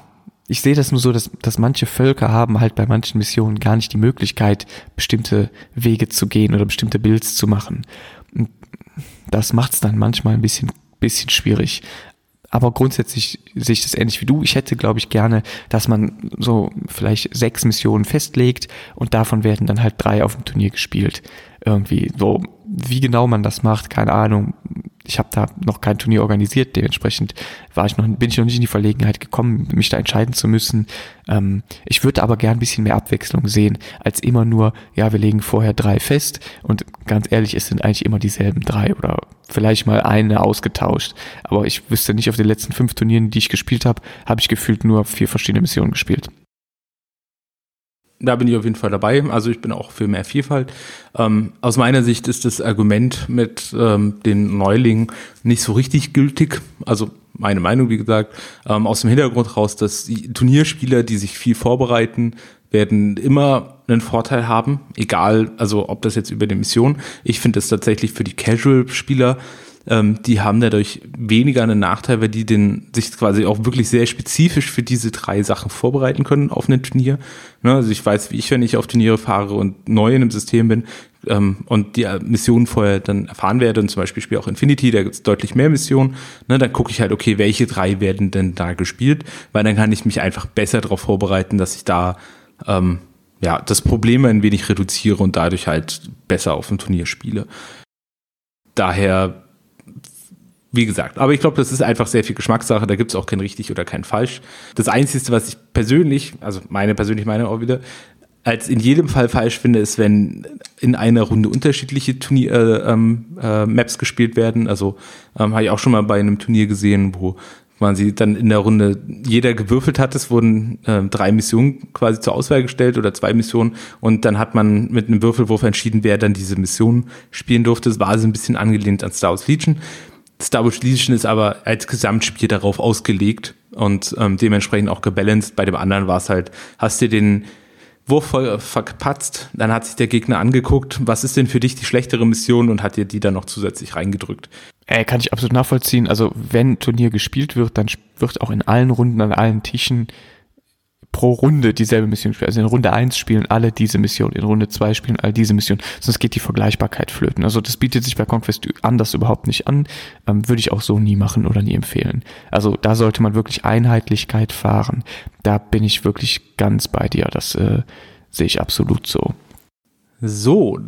ich sehe das nur so, dass, dass manche Völker haben halt bei manchen Missionen gar nicht die Möglichkeit, bestimmte Wege zu gehen oder bestimmte Builds zu machen. Und das macht es dann manchmal ein bisschen, bisschen schwierig aber grundsätzlich sehe ich das ähnlich wie du. Ich hätte, glaube ich, gerne, dass man so vielleicht sechs Missionen festlegt und davon werden dann halt drei auf dem Turnier gespielt. Irgendwie so, wie genau man das macht, keine Ahnung ich habe da noch kein Turnier organisiert, dementsprechend war ich noch, bin ich noch nicht in die Verlegenheit gekommen, mich da entscheiden zu müssen. Ähm, ich würde aber gern ein bisschen mehr Abwechslung sehen, als immer nur, ja, wir legen vorher drei fest und ganz ehrlich, es sind eigentlich immer dieselben drei oder vielleicht mal eine ausgetauscht. Aber ich wüsste nicht, auf den letzten fünf Turnieren, die ich gespielt habe, habe ich gefühlt nur vier verschiedene Missionen gespielt da bin ich auf jeden Fall dabei. Also ich bin auch für mehr Vielfalt. Ähm, aus meiner Sicht ist das Argument mit ähm, den Neulingen nicht so richtig gültig. Also meine Meinung, wie gesagt, ähm, aus dem Hintergrund raus, dass die Turnierspieler, die sich viel vorbereiten, werden immer einen Vorteil haben, egal, also ob das jetzt über die Mission. Ich finde es tatsächlich für die Casual-Spieler ähm, die haben dadurch weniger einen Nachteil, weil die den, sich quasi auch wirklich sehr spezifisch für diese drei Sachen vorbereiten können auf ein Turnier. Ne, also ich weiß, wie ich, wenn ich auf Turniere fahre und neu in einem System bin ähm, und die Missionen vorher dann erfahren werde, und zum Beispiel spiele auch Infinity, da gibt es deutlich mehr Missionen, ne, dann gucke ich halt, okay, welche drei werden denn da gespielt, weil dann kann ich mich einfach besser darauf vorbereiten, dass ich da ähm, ja, das Problem ein wenig reduziere und dadurch halt besser auf dem Turnier spiele. Daher wie gesagt, aber ich glaube, das ist einfach sehr viel Geschmackssache. Da gibt es auch kein richtig oder kein falsch. Das Einzige, was ich persönlich, also meine persönliche Meinung auch wieder, als in jedem Fall falsch finde, ist, wenn in einer Runde unterschiedliche Turnier, äh, äh, Maps gespielt werden. Also ähm, habe ich auch schon mal bei einem Turnier gesehen, wo man sie dann in der Runde jeder gewürfelt hat. Es wurden äh, drei Missionen quasi zur Auswahl gestellt oder zwei Missionen und dann hat man mit einem Würfelwurf entschieden, wer dann diese Mission spielen durfte. Das war also ein bisschen angelehnt an Star Wars Legion. Star Wars Legion ist aber als Gesamtspiel darauf ausgelegt und ähm, dementsprechend auch gebalanced. Bei dem anderen war es halt, hast dir den Wurf voll verpatzt, dann hat sich der Gegner angeguckt, was ist denn für dich die schlechtere Mission und hat dir die dann noch zusätzlich reingedrückt. Äh, kann ich absolut nachvollziehen. Also wenn Turnier gespielt wird, dann wird auch in allen Runden an allen Tischen pro Runde dieselbe Mission spielen. Also in Runde 1 spielen alle diese Mission, in Runde 2 spielen alle diese Mission. Sonst geht die Vergleichbarkeit flöten. Also das bietet sich bei Conquest anders überhaupt nicht an. Ähm, würde ich auch so nie machen oder nie empfehlen. Also da sollte man wirklich Einheitlichkeit fahren. Da bin ich wirklich ganz bei dir. Das äh, sehe ich absolut so. So,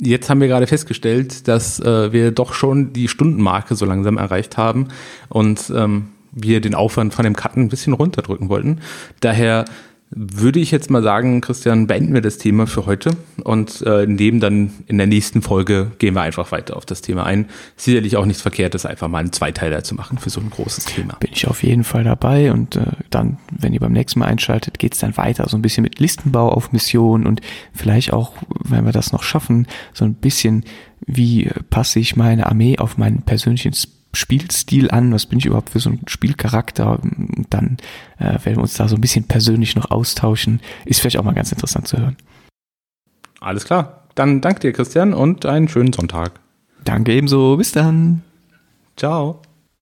Jetzt haben wir gerade festgestellt, dass äh, wir doch schon die Stundenmarke so langsam erreicht haben und ähm, wir den Aufwand von dem Cutten ein bisschen runterdrücken wollten. Daher würde ich jetzt mal sagen, Christian, beenden wir das Thema für heute und äh, nehmen dann in der nächsten Folge gehen wir einfach weiter auf das Thema ein. Sicherlich auch nichts Verkehrtes, einfach mal einen Zweiteiler zu machen für so ein großes Thema. Bin ich auf jeden Fall dabei und äh, dann, wenn ihr beim nächsten Mal einschaltet, geht's dann weiter, so ein bisschen mit Listenbau auf Mission und vielleicht auch, wenn wir das noch schaffen, so ein bisschen, wie passe ich meine Armee auf meinen persönlichen Spielstil an, was bin ich überhaupt für so ein Spielcharakter, und dann äh, werden wir uns da so ein bisschen persönlich noch austauschen. Ist vielleicht auch mal ganz interessant zu hören. Alles klar. Dann danke dir, Christian, und einen schönen Sonntag. Danke ebenso. Bis dann. Ciao.